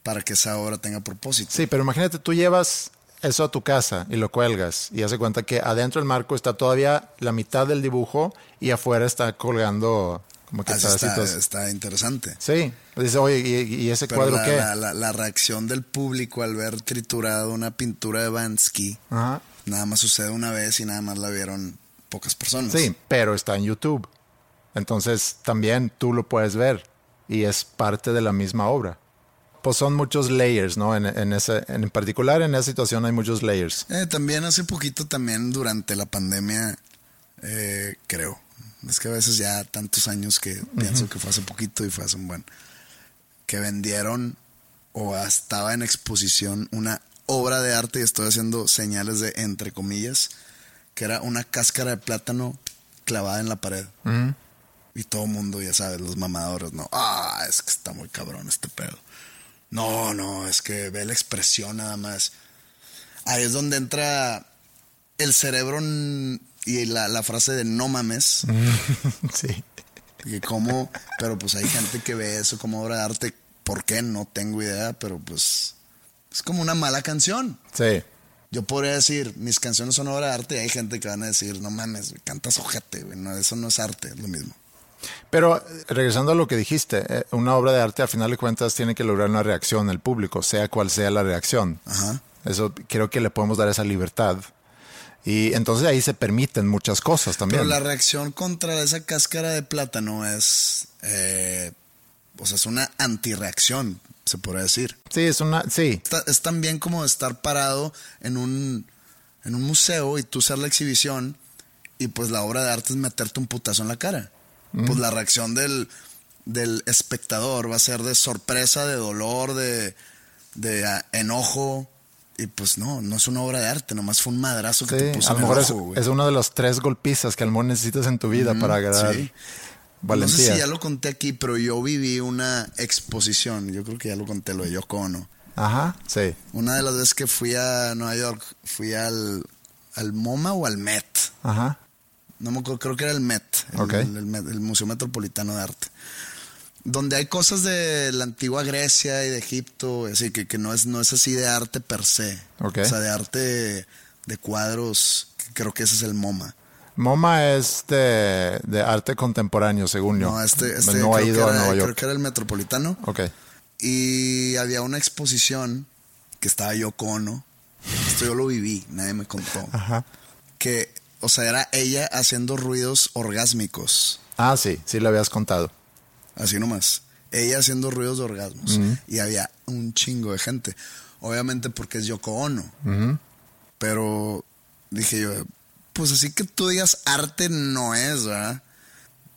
para que esa obra tenga propósito. Sí, pero imagínate, tú llevas eso a tu casa y lo cuelgas y hace cuenta que adentro del marco está todavía la mitad del dibujo y afuera está colgando como que Así está, interesante. Sí, dice, oye, ¿y, y ese Pero cuadro la, qué? la- la- la reacción del público al ver triturado una pintura de Bansky Ajá. nada más sucede una vez y nada más la vieron pocas personas. Sí, pero está en YouTube. Entonces también tú lo puedes ver y es parte de la misma obra. Pues son muchos layers, ¿no? En, en ese, en particular en esa situación hay muchos layers. Eh, también hace poquito, también durante la pandemia, eh, creo. Es que a veces ya tantos años que pienso que fue hace poquito y fue hace un buen. Que vendieron o estaba en exposición una obra de arte, y estoy haciendo señales de entre comillas, que era una cáscara de plátano clavada en la pared. Y todo el mundo, ya sabes, los mamadores, no. Ah, es que está muy cabrón este pedo. No, no, es que ve la expresión nada más. Ahí es donde entra el cerebro y la, la frase de no mames. [LAUGHS] sí. Y cómo, pero pues hay gente que ve eso como obra de arte. ¿Por qué? No tengo idea, pero pues es como una mala canción. Sí. Yo podría decir, mis canciones son obra de arte y hay gente que van a decir, no mames, cantas ojete, güey. No, eso no es arte, es lo mismo. Pero eh, regresando a lo que dijiste, eh, una obra de arte a final de cuentas tiene que lograr una reacción del público, sea cual sea la reacción. Ajá. Eso creo que le podemos dar esa libertad. Y entonces ahí se permiten muchas cosas también. Pero la reacción contra esa cáscara de plátano es, eh, o sea, es una antirreacción, se podría decir. Sí, es una, sí, Está- es tan bien como estar parado en un, en un museo y tú ser la exhibición y pues la obra de arte es meterte un putazo en la cara. Pues la reacción del, del espectador va a ser de sorpresa, de dolor, de, de ah, enojo. Y pues no, no es una obra de arte, nomás fue un madrazo que sí. te puso A lo mejor es, es uno de los tres golpizas que a lo mejor necesitas en tu vida para agarrar sí. valentía. No sé si ya lo conté aquí, pero yo viví una exposición. Yo creo que ya lo conté, lo de Yoko Ono. Ajá, sí. Una de las veces que fui a Nueva York, fui al, al MoMA o al Met. Ajá. No me acuerdo, creo que era el Met, el, el Museo Metropolitano de Arte. Donde hay cosas de la antigua Grecia y de Egipto, así que, que no, es, no es así de arte per se. Ok. O sea, de arte de cuadros, que creo que ese es el MoMA. MoMA es de, de arte contemporáneo, según yo. No, este, este no ha creo, ido a creo que era el Metropolitano. Ok. Y había una exposición que estaba Yoko Ono. Esto yo lo viví, nadie me contó. Ajá. Que, o sea, era ella haciendo ruidos orgásmicos. Ah, sí, sí lo habías contado. Así nomás. Ella haciendo ruidos de orgasmos. Y había un chingo de gente. Obviamente porque es Yoko Ono. Pero dije yo, pues así que tú digas arte no es, ¿verdad?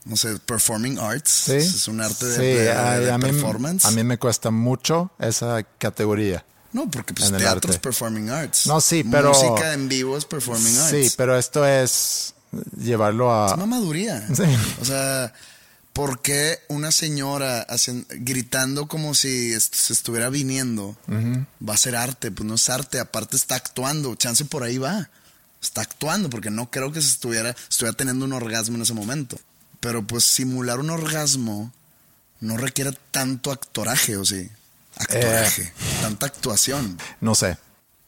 No sé, performing arts. Sí. Es un arte de, Sí, de- de- ay, de a, mí, performance. a mí me cuesta mucho esa categoría. No, porque pues en teatro es performing arts. No, sí, pero- Música en vivo es performing arts. Sí, pero esto es llevarlo a... Es mamaduría. [LAUGHS] Sí. O sea, ¿Por qué una señora hacen- gritando como si est- se estuviera viniendo va a ser arte? Pues no es arte, aparte está actuando, chance por ahí va. Está actuando porque no creo que se estuviera, estuviera teniendo un orgasmo en ese momento. Pero pues simular un orgasmo no requiere tanto actoraje, ¿o sí? Actoraje, tanta actuación. No sé.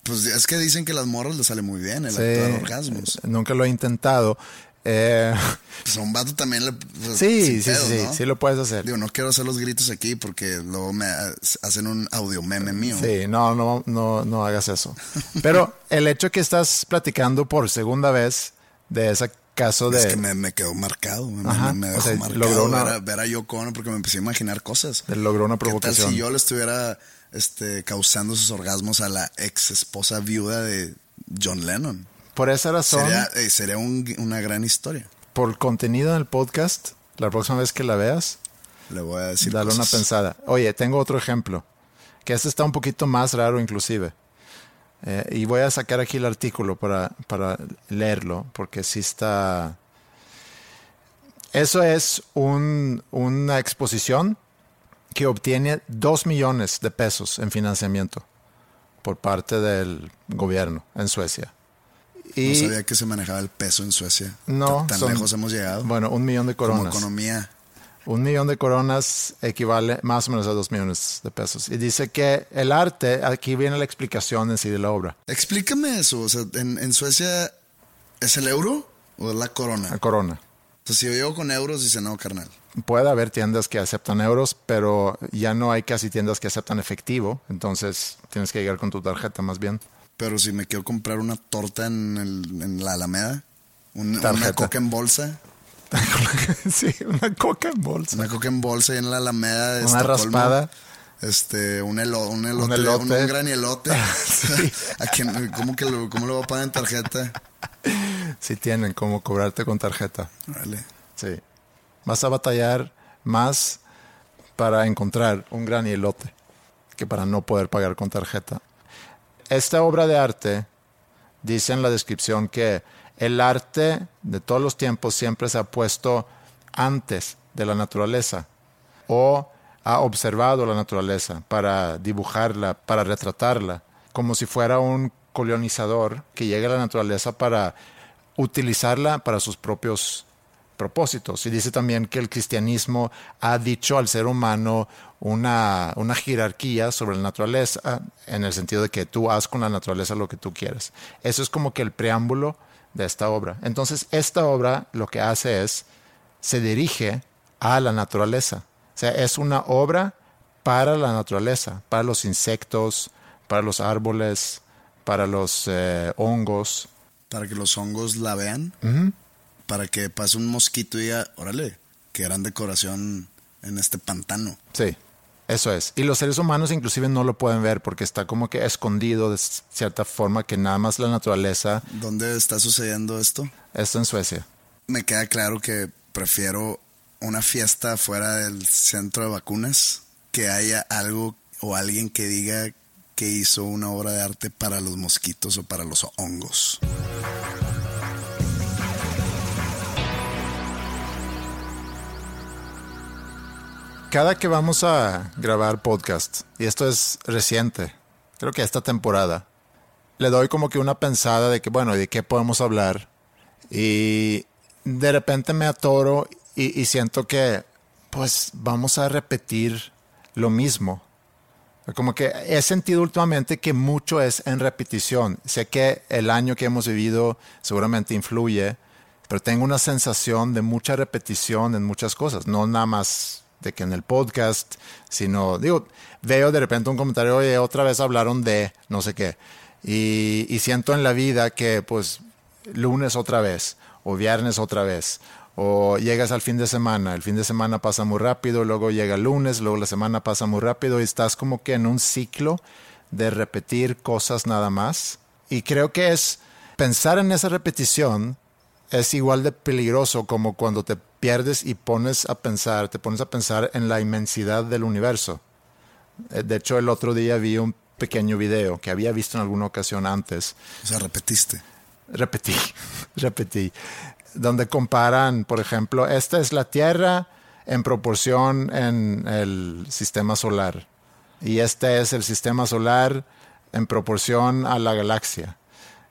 Pues es que dicen que las morras les sale muy bien el Sí, actuar orgasmos. Nunca lo he intentado. Eh, [LAUGHS] Pues a un vato también le. pues, sí, sí, pedos, sí, ¿no? sí lo puedes hacer. Digo, no quiero hacer los gritos aquí porque luego me hacen un audio meme mío. Sí, no, no, no, no hagas eso. Pero el hecho que estás platicando por segunda vez de ese caso de... Es que me, me quedó marcado, me, Ajá, me o dejó sea, marcado logró una- ver, a, ver a Yoko Ono porque me empecé a imaginar cosas. Logró una ¿Qué tal provocación. si yo le estuviera este, causando sus orgasmos a la ex esposa viuda de John Lennon? Por esa razón, Sería, eh, sería un- una gran historia. por el contenido en el podcast, la próxima vez que la veas, Le voy a decir dale una pensada. Oye, tengo otro ejemplo, que este está un poquito más raro inclusive. Eh, y voy a sacar aquí el artículo para, para leerlo, porque sí está... Eso es un- una exposición que obtiene 2 millones de pesos en financiamiento por parte del gobierno en Suecia. Y No sabía que se manejaba el peso en Suecia. No, Tan, tan son- lejos hemos llegado. bueno, un millón de como coronas. economía. Un millón de coronas equivale más o menos a dos millones de pesos. Y dice que el arte, aquí viene la explicación en sí de la obra, Explícame eso. O sea, en, en Suecia, ¿es el euro o es la corona? la corona. O sea, si yo llego con euros, dice no, carnal. Puede haber tiendas que aceptan euros, pero ya no hay casi tiendas que aceptan efectivo. Entonces tienes que llegar con tu tarjeta más bien. Pero si me quiero comprar una torta en, el- en la Alameda, un- una coca en bolsa, [LAUGHS] sí, una coca en bolsa. una coca en bolsa y en la Alameda. de Una Estocolmo, raspada. Este, un, elo- un elote, Un elote. un gran elote. Sí. [LAUGHS] ¿A quién- ¿Cómo, que lo, ¿Cómo lo voy a pagar en tarjeta? Sí tienen como cobrarte con tarjeta. Vale. Sí. Vas a batallar más para encontrar un gran elote que para no poder pagar con tarjeta. Esta obra de arte dice en la descripción que el arte de todos los tiempos siempre se ha puesto antes de la naturaleza o ha observado la naturaleza para dibujarla, para retratarla, como si fuera un colonizador que llega a la naturaleza para utilizarla para sus propios propósitos. Y dice también que el cristianismo ha dicho al ser humano una, una jerarquía sobre la naturaleza, en el sentido de que tú haz con la naturaleza lo que tú quieres. Eso es como que el preámbulo de esta obra. Entonces, esta obra lo que hace es, se dirige a la naturaleza. O sea, es una obra para la naturaleza, para los insectos, para los árboles, para los eh, hongos. Para que los hongos la vean. Para que pase un mosquito y diga, órale, que gran decoración en este pantano. Sí, eso es. Y los seres humanos inclusive no lo pueden ver porque está como que escondido de cierta forma que nada más la naturaleza ¿Dónde está sucediendo esto? está en Suecia. Me queda claro que prefiero una fiesta fuera del centro de vacunas que haya algo o alguien que diga que hizo una obra de arte para los mosquitos o para los hongos. Cada que vamos a grabar podcast, y esto es reciente, creo que esta temporada, le doy como que una pensada de que, bueno, ¿de qué podemos hablar? Y de repente me atoro y, y siento que, pues, vamos a repetir lo mismo. Como que he sentido últimamente que mucho es en repetición. Sé que el año que hemos vivido seguramente influye, pero tengo una sensación de mucha repetición en muchas cosas. No nada más de que en el podcast, sino, digo, veo de repente un comentario, oye, otra vez hablaron de no sé qué. Y, y siento en la vida que, pues, lunes otra vez, o viernes otra vez, o llegas al fin de semana, el fin de semana pasa muy rápido, luego llega el lunes, luego la semana pasa muy rápido y estás como que en un ciclo de repetir cosas nada más. Y creo que es pensar en esa repetición es igual de peligroso como cuando te pierdes y pones a pensar, te pones a pensar en la inmensidad del universo. Eh, De hecho, el otro día vi un pequeño video que había visto en alguna ocasión antes O sea, repetiste. repetí, [LAUGHS] repetí, donde comparan, por ejemplo, esta es la Tierra, en proporción en el sistema solar. Y este es el sistema solar en proporción a la galaxia.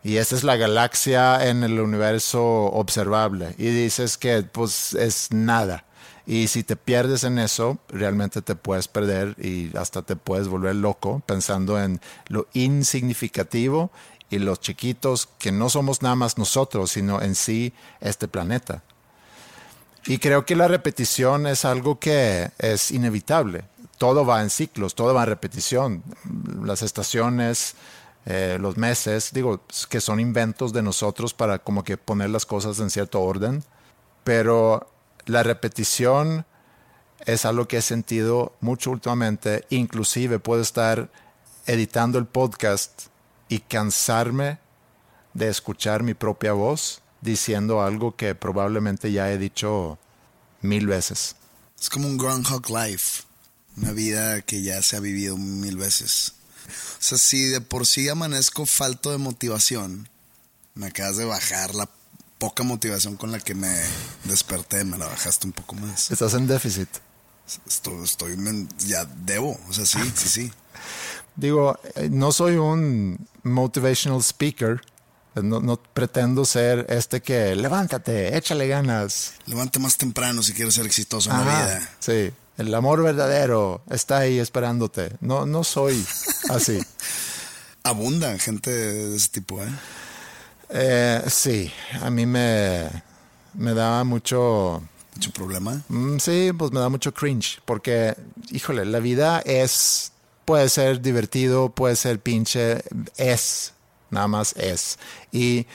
Y esta es la galaxia en el universo observable. Y dices que pues es nada. Y si te pierdes en eso, realmente te puedes perder y hasta te puedes volver loco pensando en lo insignificativo y los chiquitos que no somos nada más nosotros, sino en sí este planeta. Y creo que la repetición es algo que es inevitable. Todo va en ciclos, todo va en repetición. Las estaciones, eh, los meses, digo, que son inventos de nosotros para como que poner las cosas en cierto orden. Pero la repetición es algo que he sentido mucho últimamente. Inclusive puedo estar editando el podcast y cansarme de escuchar mi propia voz diciendo algo que probablemente ya he dicho mil veces. Es como un Groundhog Life, una vida que ya se ha vivido mil veces. O sea, si de por sí amanezco falto de motivación, me acabas de bajar la poca motivación con la que me desperté, me la bajaste un poco más. Estás en déficit. Estoy, estoy ya debo, o sea, sí, sí, sí. [LAUGHS] Digo, eh, no soy un motivational speaker, no, pretendo ser este que levántate, échale ganas. Levante más temprano si quieres ser exitoso en la vida. Sí, el amor verdadero está ahí esperándote. No, no soy así. [LAUGHS] Abunda gente de ese tipo, ¿eh? ¿eh? sí, a mí me, me da mucho... ¿Mucho problema? Mm, sí, pues me da mucho cringe, porque, híjole, la vida es, puede ser divertido, puede ser pinche, es nada más es. Y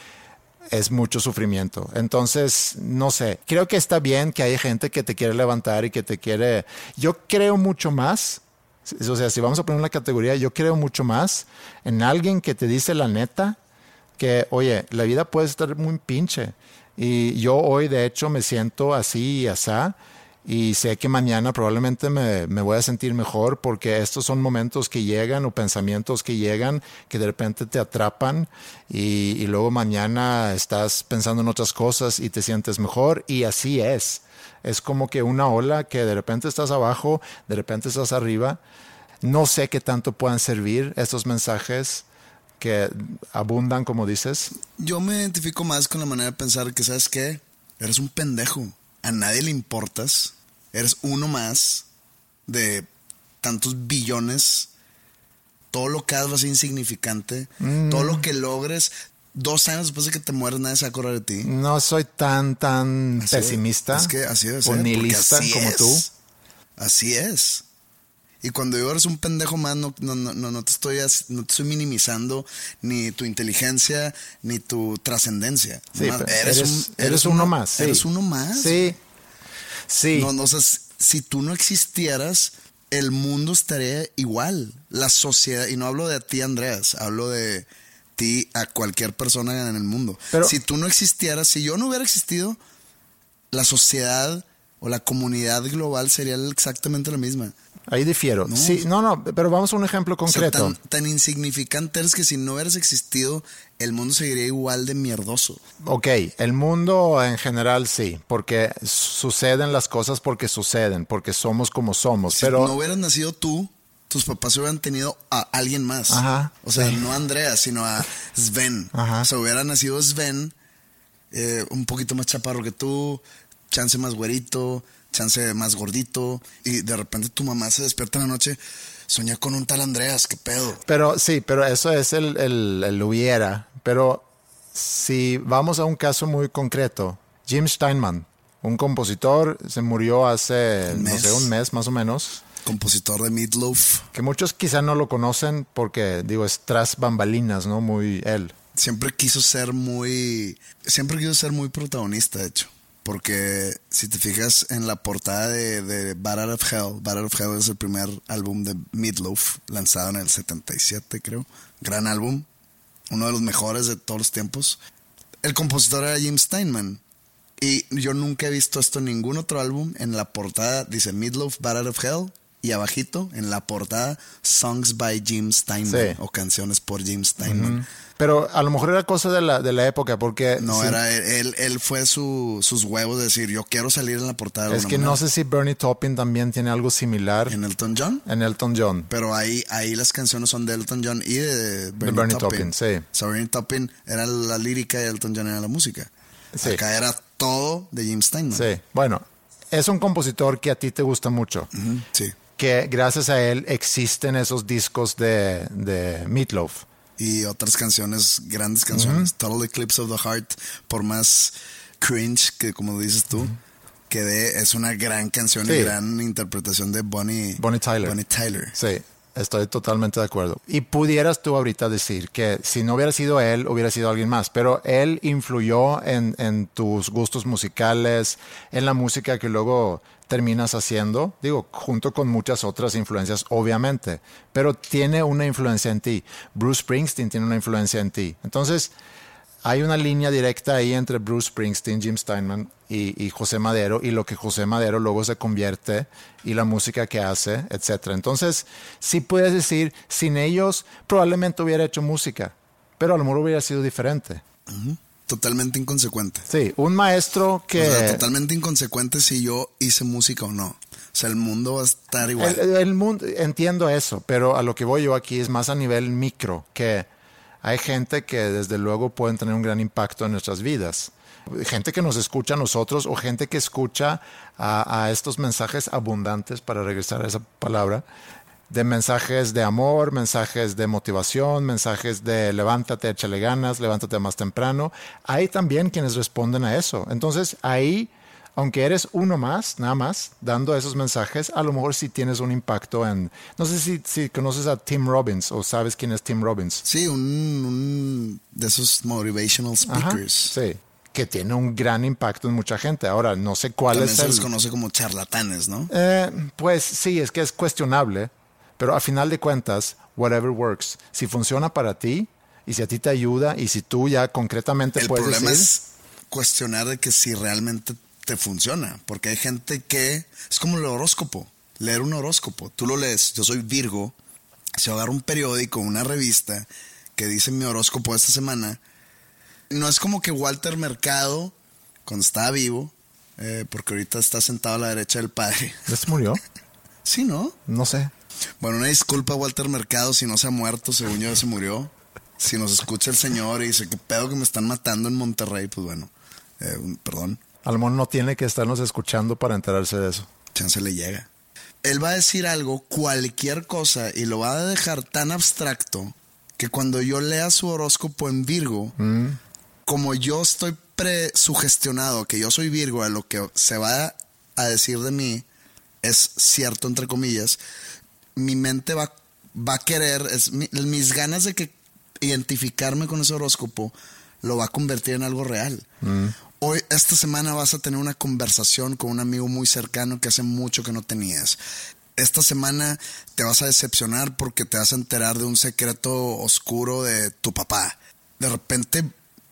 es mucho sufrimiento. Entonces, no sé, creo que está bien que hay gente que te quiere levantar y que te quiere... Yo creo mucho más, o sea, si vamos a poner una categoría, yo creo mucho más en alguien que te dice la neta, que, oye, la vida puede estar muy pinche. Y yo hoy, de hecho, me siento así y asá y sé que mañana probablemente me, voy a sentir mejor porque estos son momentos que llegan o pensamientos que llegan que de repente te atrapan y, y, luego mañana estás pensando en otras cosas y te sientes mejor y así es. Es como que una ola que de repente estás abajo, de repente estás arriba. No sé qué tanto puedan servir estos mensajes que abundan, como dices. Yo me identifico más con la manera de pensar que, ¿sabes qué? Eres un pendejo. A nadie le importas Eres uno más de tantos billones. Todo lo que hagas va a ser insignificante. Mm. Todo lo que logres, dos años después de que te mueres, nadie se va a acordar de ti. No soy tan, tan pesimista. Es que así es. O nihilista como tú. Así es. Y cuando yo eres un pendejo más, no, no, no, no, te estoy, no te estoy minimizando ni tu inteligencia ni tu trascendencia. Sí, eres, eres, uno más. Eres uno más. Sí. Sí. No, no, si tú no existieras, el mundo estaría igual. La sociedad, y no hablo de ti, Andreas, hablo de ti a cualquier persona en el mundo. Pero, si tú no existieras, si yo no hubiera existido, la sociedad o la comunidad global sería exactamente la misma. Ahí difiero. No, sí, no, no, pero vamos a un ejemplo concreto. tan, insignificante es que si no hubieras existido, el mundo seguiría igual de mierdoso. Ok, el mundo en general sí, porque suceden las cosas porque suceden, porque somos como somos. Si pero no hubieras nacido tú, tus papás hubieran tenido a alguien más. Ajá, o sea, no a Andrea, sino a Sven. Ajá. O sea, hubiera nacido Sven, eh, un poquito más chaparro que tú, chance más güerito chance más gordito, y de repente tu mamá se despierta en la noche, soñé con un tal Andreas, qué pedo. Pero sí, pero eso es el, el, hubiera. Pero si vamos a un caso muy concreto, Jim Steinman, un compositor, se murió hace, no sé, un mes más o menos. Compositor de Meatloaf. Que muchos quizá no lo conocen porque, digo, es tras bambalinas, ¿no? Muy él. Siempre quiso ser muy. Siempre quiso ser muy protagonista, de hecho. Porque si te fijas en la portada de, de Battle of Hell, Battle of Hell es el primer álbum de Meatloaf, lanzado en el 77, creo. Gran álbum, uno de los mejores de todos los tiempos. El compositor era Jim Steinman. Y yo nunca he visto esto en ningún otro álbum. En la portada dice Meatloaf, Battle of Hell, y abajito, en la portada, Songs by Jim Steinman Sí. o canciones por Jim Steinman. Pero a lo mejor era cosa de la, de la época, porque No, sí, era él, él fue su, sus huevos de decir, yo quiero salir en la portada. de es que no sé si Bernie Taupin también tiene algo similar En Elton John. en Elton John. Pero ahí, ahí las canciones son de Elton John y de Bernie, Bernie Taupin. Taupin, sí. O sea, Bernie Taupin era la lírica y Elton John era la música. Sí. Acá era todo de Jim Steinman. Sí, bueno, es un compositor que a ti te gusta mucho. Sí. Que gracias a él existen esos discos de, de Meatloaf. Y otras canciones, grandes canciones. Total Eclipse of the Heart, por más cringe que como dices tú, que de, es una gran canción Sí. y gran interpretación de Bonnie, Bonnie Tyler. Bonnie Tyler. Sí, estoy totalmente de acuerdo. Y pudieras tú ahorita decir que si no hubiera sido él, hubiera sido alguien más, pero él influyó en, en tus gustos musicales, en la música que luego terminas haciendo, digo, junto con muchas otras influencias, obviamente, pero tiene una influencia en ti. Bruce Springsteen tiene una influencia en ti. Entonces, hay una línea directa ahí entre Bruce Springsteen, Jim Steinman y, José Madero y lo que José Madero luego se convierte y la música que hace, etcétera. Entonces, sí puedes decir, sin ellos probablemente hubiera hecho música, pero a lo hubiera sido diferente. Totalmente inconsecuente. Sí, un maestro que... O sea, totalmente inconsecuente si yo hice música o no. O sea, el mundo va a estar igual. El, el mundo, entiendo eso, pero a lo que voy yo aquí es más a nivel micro, que hay gente que desde luego pueden tener un gran impacto en nuestras vidas. Gente que nos escucha a nosotros o gente que escucha a, a estos mensajes abundantes, para regresar a esa palabra, de mensajes de amor, mensajes de motivación, mensajes de levántate, échale ganas, levántate más temprano. Hay también quienes responden a eso. Entonces ahí aunque eres uno más, nada más, dando esos mensajes, a lo mejor sí tienes un impacto en... No sé si, si conoces a Tim Robbins o sabes quién es Tim Robbins. Sí, un, un de esos motivational Ajá, speakers. sí, que tiene un gran impacto en mucha gente. Ahora, no sé cuál También es se el... les conoce como charlatanes, ¿no? Eh, pues sí, es que es cuestionable, pero a final de cuentas, whatever works. Si funciona para ti y si a ti te ayuda y si tú ya concretamente El puedes problema decir... es cuestionar de que si realmente te funciona, porque hay gente que es como el horóscopo, leer un horóscopo, tú lo lees, yo soy Virgo, si agarro un periódico, una revista que dice mi horóscopo esta semana, no es como que Walter Mercado, cuando estaba vivo, eh, porque ahorita está sentado a la derecha del padre, ¿Ya se murió? [LAUGHS] sí, ¿no? No sé. Bueno, una disculpa a Walter Mercado si no se ha muerto, según yo se murió. Si nos escucha el señor y dice que pedo que me están matando en Monterrey, pues bueno, eh, perdón, A lo mejor no tiene que estarnos escuchando para enterarse de eso. chance le llega. Él va a decir algo, cualquier cosa, y lo va a dejar tan abstracto que cuando yo lea su horóscopo en Virgo, como yo estoy presugestionado que yo soy Virgo, a lo que se va a decir de mí es cierto, entre comillas, mi mente va, va a querer, es mi- mis ganas de que identificarme con ese horóscopo lo va a convertir en algo real. Hoy, esta semana vas a tener una conversación con un amigo muy cercano que hace mucho que no tenías. Esta semana te vas a decepcionar porque te vas a enterar de un secreto oscuro de tu papá. De repente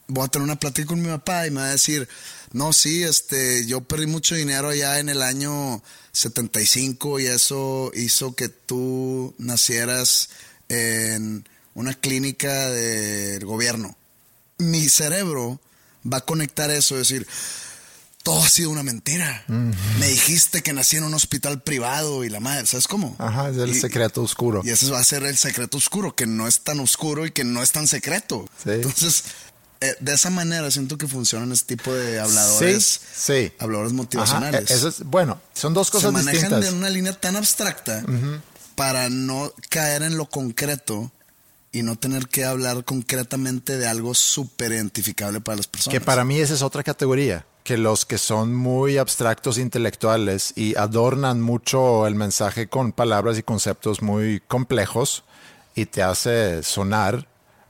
voy a tener una plática con mi papá y me va a decir, no, sí, este, yo perdí mucho dinero allá en el año 75 y eso hizo que tú nacieras en una clínica del gobierno. Mi cerebro va a conectar eso y decir, todo ha sido una mentira. Me dijiste que nací en un hospital privado y la madre, ¿sabes cómo? Ajá, es el Y- secreto oscuro. y ese va a ser el secreto oscuro, que no es tan oscuro y que no es tan secreto. Sí. Entonces, de esa manera siento que funcionan este tipo de habladores. Sí, sí. Habladores motivacionales. e- eso es, bueno, son dos Se cosas manejan distintas. de una línea tan abstracta para no caer en lo concreto y no tener que hablar concretamente de algo súper identificable para las personas. Que para mí esa es otra categoría, que los que son muy abstractos intelectuales y adornan mucho el mensaje con palabras y conceptos muy complejos y te hace sonar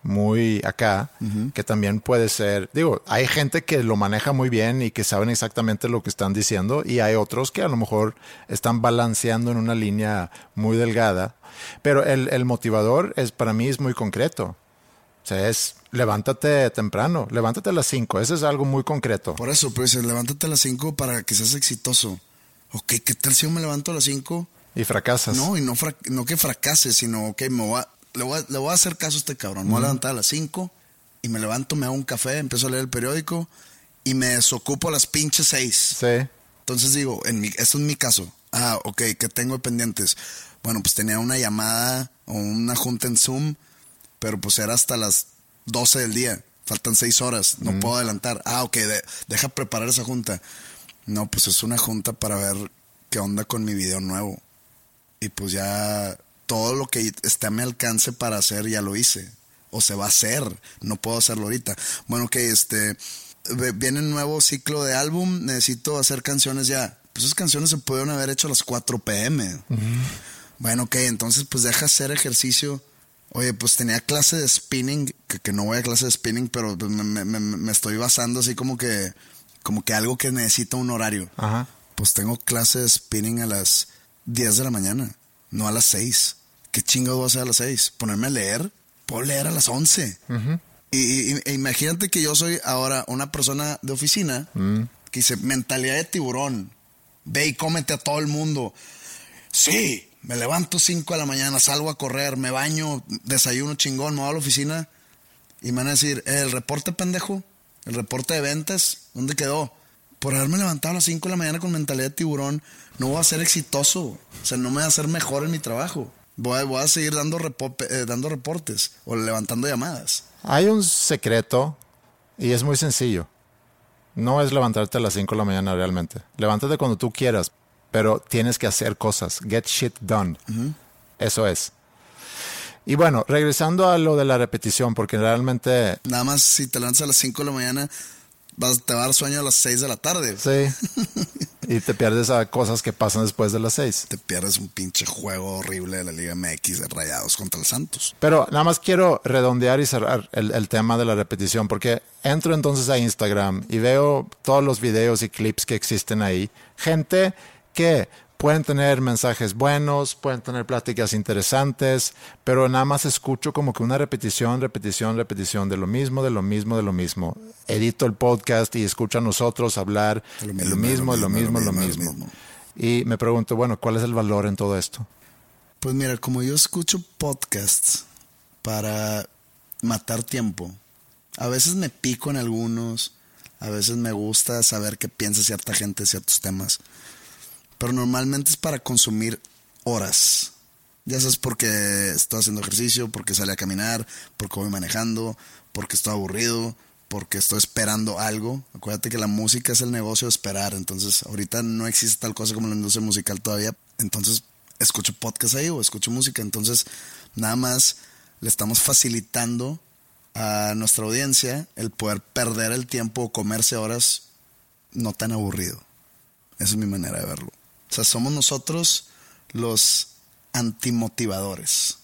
muy acá, que también puede ser, digo, hay gente que lo maneja muy bien y que saben exactamente lo que están diciendo y hay otros que a lo mejor están balanceando en una línea muy delgada, pero el, el motivador es para mí es muy concreto. O sea, es levántate temprano, levántate a las 5. Eso es algo muy concreto. Por eso, dices, levántate a las 5 para que seas exitoso. Ok, ¿qué tal si yo me levanto a las 5 Y fracasas. No, y no, no que fracase, sino que me voy a- le, voy a, le voy a hacer caso a este cabrón. Me voy a levantar a las 5 y me levanto, me hago un café, empiezo a leer el periódico y me desocupo a las pinches 6. Sí. Entonces digo, en mi, esto es mi caso. Ah, ok, ¿qué tengo de pendientes? Bueno, pues tenía una llamada o una junta en Zoom, pero pues era hasta las 12 del día. Faltan 6 horas, no puedo adelantar. Ah, ok, de- deja preparar esa junta. No, pues es una junta para ver qué onda con mi video nuevo. Y pues ya todo lo que esté a mi alcance para hacer ya lo hice. O se va a hacer. No puedo hacerlo ahorita. Bueno, que este viene un nuevo ciclo de álbum. Necesito hacer canciones ya. Pues esas canciones se pudieron haber hecho a las 4 pm. Bueno, ok, entonces pues deja hacer ejercicio. Oye, pues tenía clase de spinning, que, que no voy a clase de spinning, pero pues, me- me estoy basando así como que, como que algo que necesita un horario. Ajá. Pues tengo clase de spinning a las 10 de la mañana, no a las 6. ¿Qué chingado voy a hacer a las 6? ¿Ponerme a leer? Puedo leer a las 11. y, y- e imagínate que yo soy ahora una persona de oficina que dice mentalidad de tiburón. Ve y cómete a todo el mundo. Sí, me levanto 5 de la mañana, salgo a correr, me baño, desayuno chingón, me voy a la oficina y me van a decir, "Eh, el reporte pendejo, el reporte de ventas, ¿dónde quedó? Por haberme levantado a las 5 de la mañana con mentalidad de tiburón, no voy a ser exitoso. O sea, no me voy a hacer mejor en mi trabajo. Voy a, voy a seguir dando, repo- eh, dando reportes o levantando llamadas. Hay un secreto y es muy sencillo. No es levantarte a las 5 de la mañana realmente. Levántate cuando tú quieras, pero tienes que hacer cosas. Get shit done. Eso es. Y bueno, regresando a lo de la repetición, porque realmente Nada más si te levantas a las 5 de la mañana, vas, te va a dar sueño a las 6 de la tarde. sí. [LAUGHS] y te pierdes a cosas que pasan después de las 6. Te pierdes un pinche juego horrible de la Liga MX de Rayados contra el Santos. Pero nada más quiero redondear y cerrar el, el tema de la repetición, porque entro entonces a Instagram y veo todos los videos y clips que existen ahí. Gente que pueden tener mensajes buenos, pueden tener pláticas interesantes, pero nada más escucho como que una repetición, repetición, repetición de lo mismo, de lo mismo, de lo mismo. Edito el podcast y escucho a nosotros hablar de lo mismo, de lo mismo, de lo mismo. Y me pregunto, bueno, ¿cuál es el valor en todo esto? Pues mira, como yo escucho podcasts para matar tiempo, a veces me pico en algunos, a veces me gusta saber qué piensa cierta gente de ciertos temas, pero normalmente es para consumir horas. Ya sabes porque estoy haciendo ejercicio, porque salí a caminar, porque voy manejando, porque estoy aburrido, porque estoy esperando algo. Acuérdate que la música es el negocio de esperar, entonces ahorita no existe tal cosa como la industria musical todavía, entonces escucho podcast ahí o escucho música, entonces nada más le estamos facilitando a nuestra audiencia el poder perder el tiempo o comerse horas no tan aburrido. Esa es mi manera de verlo. O sea, somos nosotros los antimotivadores.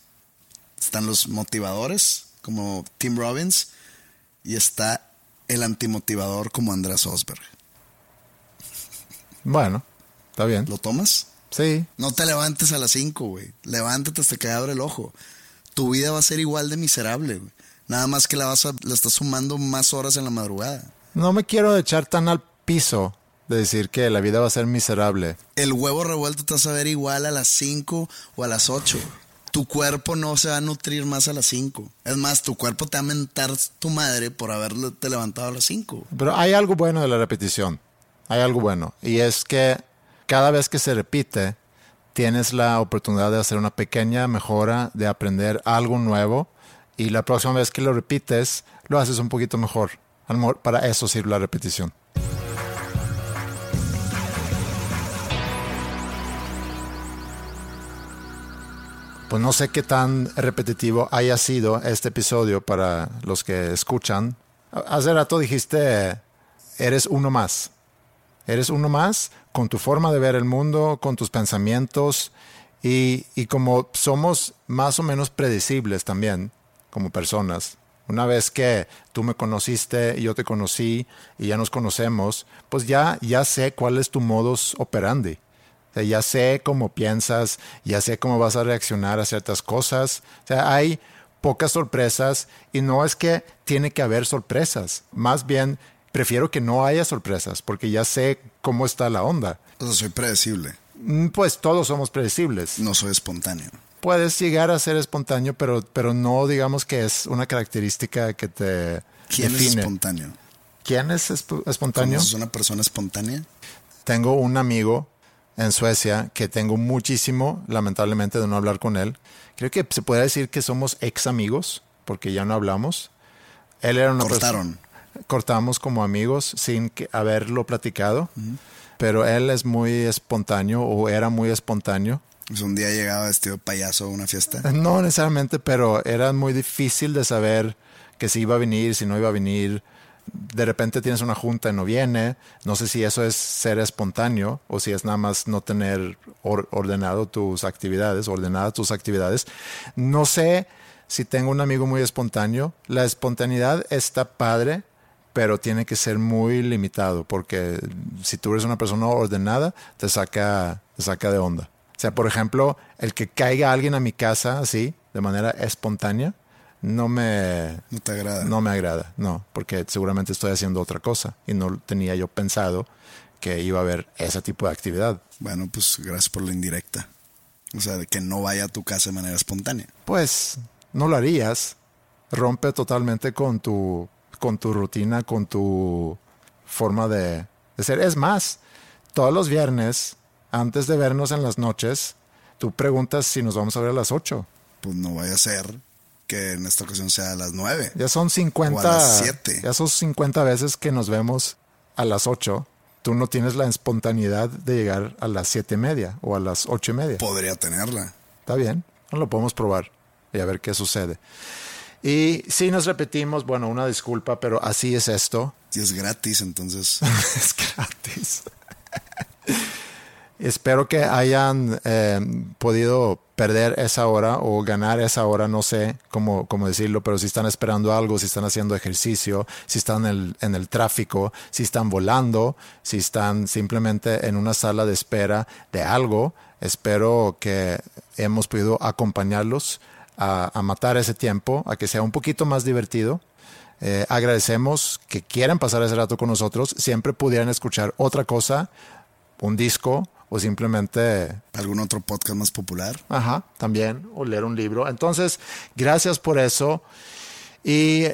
Están los motivadores, como Tim Robbins, y está el antimotivador como Andrés Osberg. Bueno, está bien. ¿Lo tomas? Sí, No te levantes a las 5, güey. Levántate hasta que abre el ojo. Tu vida va a ser igual de miserable, güey. Nada más que la vas a, la estás sumando más horas en la madrugada. No me quiero echar tan al piso de decir que la vida va a ser miserable. El huevo revuelto te vas a ver igual a las 5 o a las 8. Tu cuerpo no se va a nutrir más a las 5. Es más, tu cuerpo te va a mentar tu madre por haberte levantado a las 5. Pero hay algo bueno de la repetición. Hay algo bueno. Y es que cada vez que se repite, tienes la oportunidad de hacer una pequeña mejora, de aprender algo nuevo. Y la próxima vez que lo repites, lo haces un poquito mejor. A lo mejor para eso sirve la repetición. Pues no sé qué tan repetitivo haya sido este episodio para los que escuchan. Hace rato dijiste, eres uno más. Eres uno más con tu forma de ver el mundo, con tus pensamientos y, y como somos más o menos predecibles también como personas. Una vez que tú me conociste y yo te conocí y ya nos conocemos, pues ya, ya sé cuál es tu modus operandi. O sea, ya sé cómo piensas, ya sé cómo vas a reaccionar a ciertas cosas. O sea, hay pocas sorpresas y no es que tiene que haber sorpresas. Más bien, prefiero que no haya sorpresas porque ya sé cómo está la onda. O sea, soy predecible. Mm, Pues todos somos predecibles. No soy espontáneo. Puedes llegar a ser espontáneo, pero, pero no digamos que es una característica que te ¿Quién es define. espontáneo? ¿Quién es esp- espontáneo? ¿Conoces una persona espontánea? Tengo un amigo en Suecia que tengo muchísimo, lamentablemente, de no hablar con él. Creo que se puede decir que somos ex amigos, porque ya no hablamos. Él era una Cortaron. Cortamos como amigos sin que- haberlo platicado, pero él es muy espontáneo o era muy espontáneo. Pues un día llegaba vestido payaso a una fiesta. No necesariamente, pero era muy difícil de saber que si iba a venir, si no iba a venir. De repente tienes una junta y no viene. No sé si eso es ser espontáneo o si es nada más no tener or- ordenado tus actividades, ordenadas tus actividades. No sé si tengo un amigo muy espontáneo. La espontaneidad está padre, pero tiene que ser muy limitado porque si tú eres una persona ordenada, te saca, te saca de onda. O sea, por ejemplo, el que caiga alguien a mi casa así, de manera espontánea, no me, No te agrada. no me agrada, no, porque seguramente estoy haciendo otra cosa y no tenía yo pensado que iba a haber ese tipo de actividad. Bueno, pues gracias por la indirecta. O sea, de que no vaya a tu casa de manera espontánea. Pues no lo harías. Rompe totalmente con tu, con tu rutina, con tu forma de, de ser. Es más, todos los viernes, antes de vernos en las noches, tú preguntas si nos vamos a ver a las 8. Pues no vaya a ser que en esta ocasión sea a las nueve. Ya son 50. O a las siete. Ya son 50 veces que nos vemos a las 8. Tú no tienes la espontaneidad de llegar a las siete y media o a las ocho y media. Podría tenerla. Está bien, lo podemos probar y a ver qué sucede. Y si nos repetimos, bueno, una disculpa, pero así es esto. Y es gratis, entonces. [LAUGHS] es gratis. Espero que hayan eh, podido perder esa hora o ganar esa hora, no sé cómo, cómo decirlo, pero si están esperando algo, si están haciendo ejercicio, si están en el, en el tráfico, si están volando, si están simplemente en una sala de espera de algo, espero que hemos podido acompañarlos a, matar ese tiempo, a que sea un poquito más divertido. Eh, agradecemos que quieran pasar ese rato con nosotros. Siempre pudieran escuchar otra cosa, un disco o simplemente, ¿Algún otro podcast más popular? ajá, también, o leer un libro. Entonces, gracias por eso. Y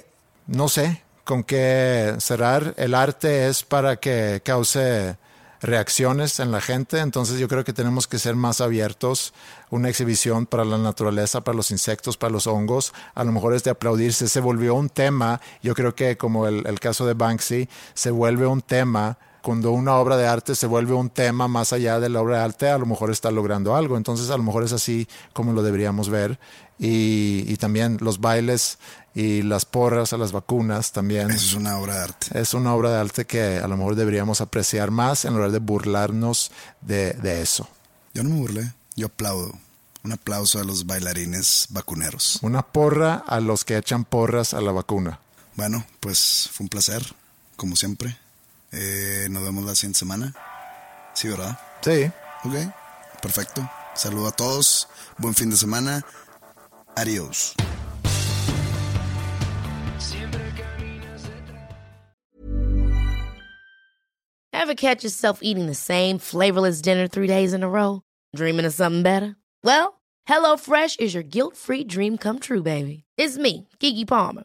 no sé con qué cerrar. El arte es para que cause reacciones en la gente, entonces yo creo que tenemos que ser más abiertos. Una exhibición para la naturaleza, para los insectos, para los hongos, a lo mejor es de aplaudirse. Se volvió un tema, yo creo que como el, el caso de Banksy, se vuelve un tema. Cuando una obra de arte se vuelve un tema más allá de la obra de arte, a lo mejor está logrando algo. Entonces, a lo mejor es así como lo deberíamos ver. Y, y también los bailes y las porras a las vacunas también. Eso es una obra de arte. Es una obra de arte que a lo mejor deberíamos apreciar más en lugar de burlarnos de, de eso. Yo no me burlé, yo aplaudo. Un aplauso a los bailarines vacuneros. Una porra a los que echan porras a la vacuna. Bueno, pues fue un placer, como siempre. Eh, nos vemos la siguiente semana. Sí, ¿verdad? Sí. Ok, perfecto. Saludo a todos. Buen fin de semana. Adiós. Ever catch yourself eating the same flavorless dinner three days in a row? Dreaming of something better? Well, HelloFresh is your guilt free dream come true, baby. It's me, Kiki Palmer.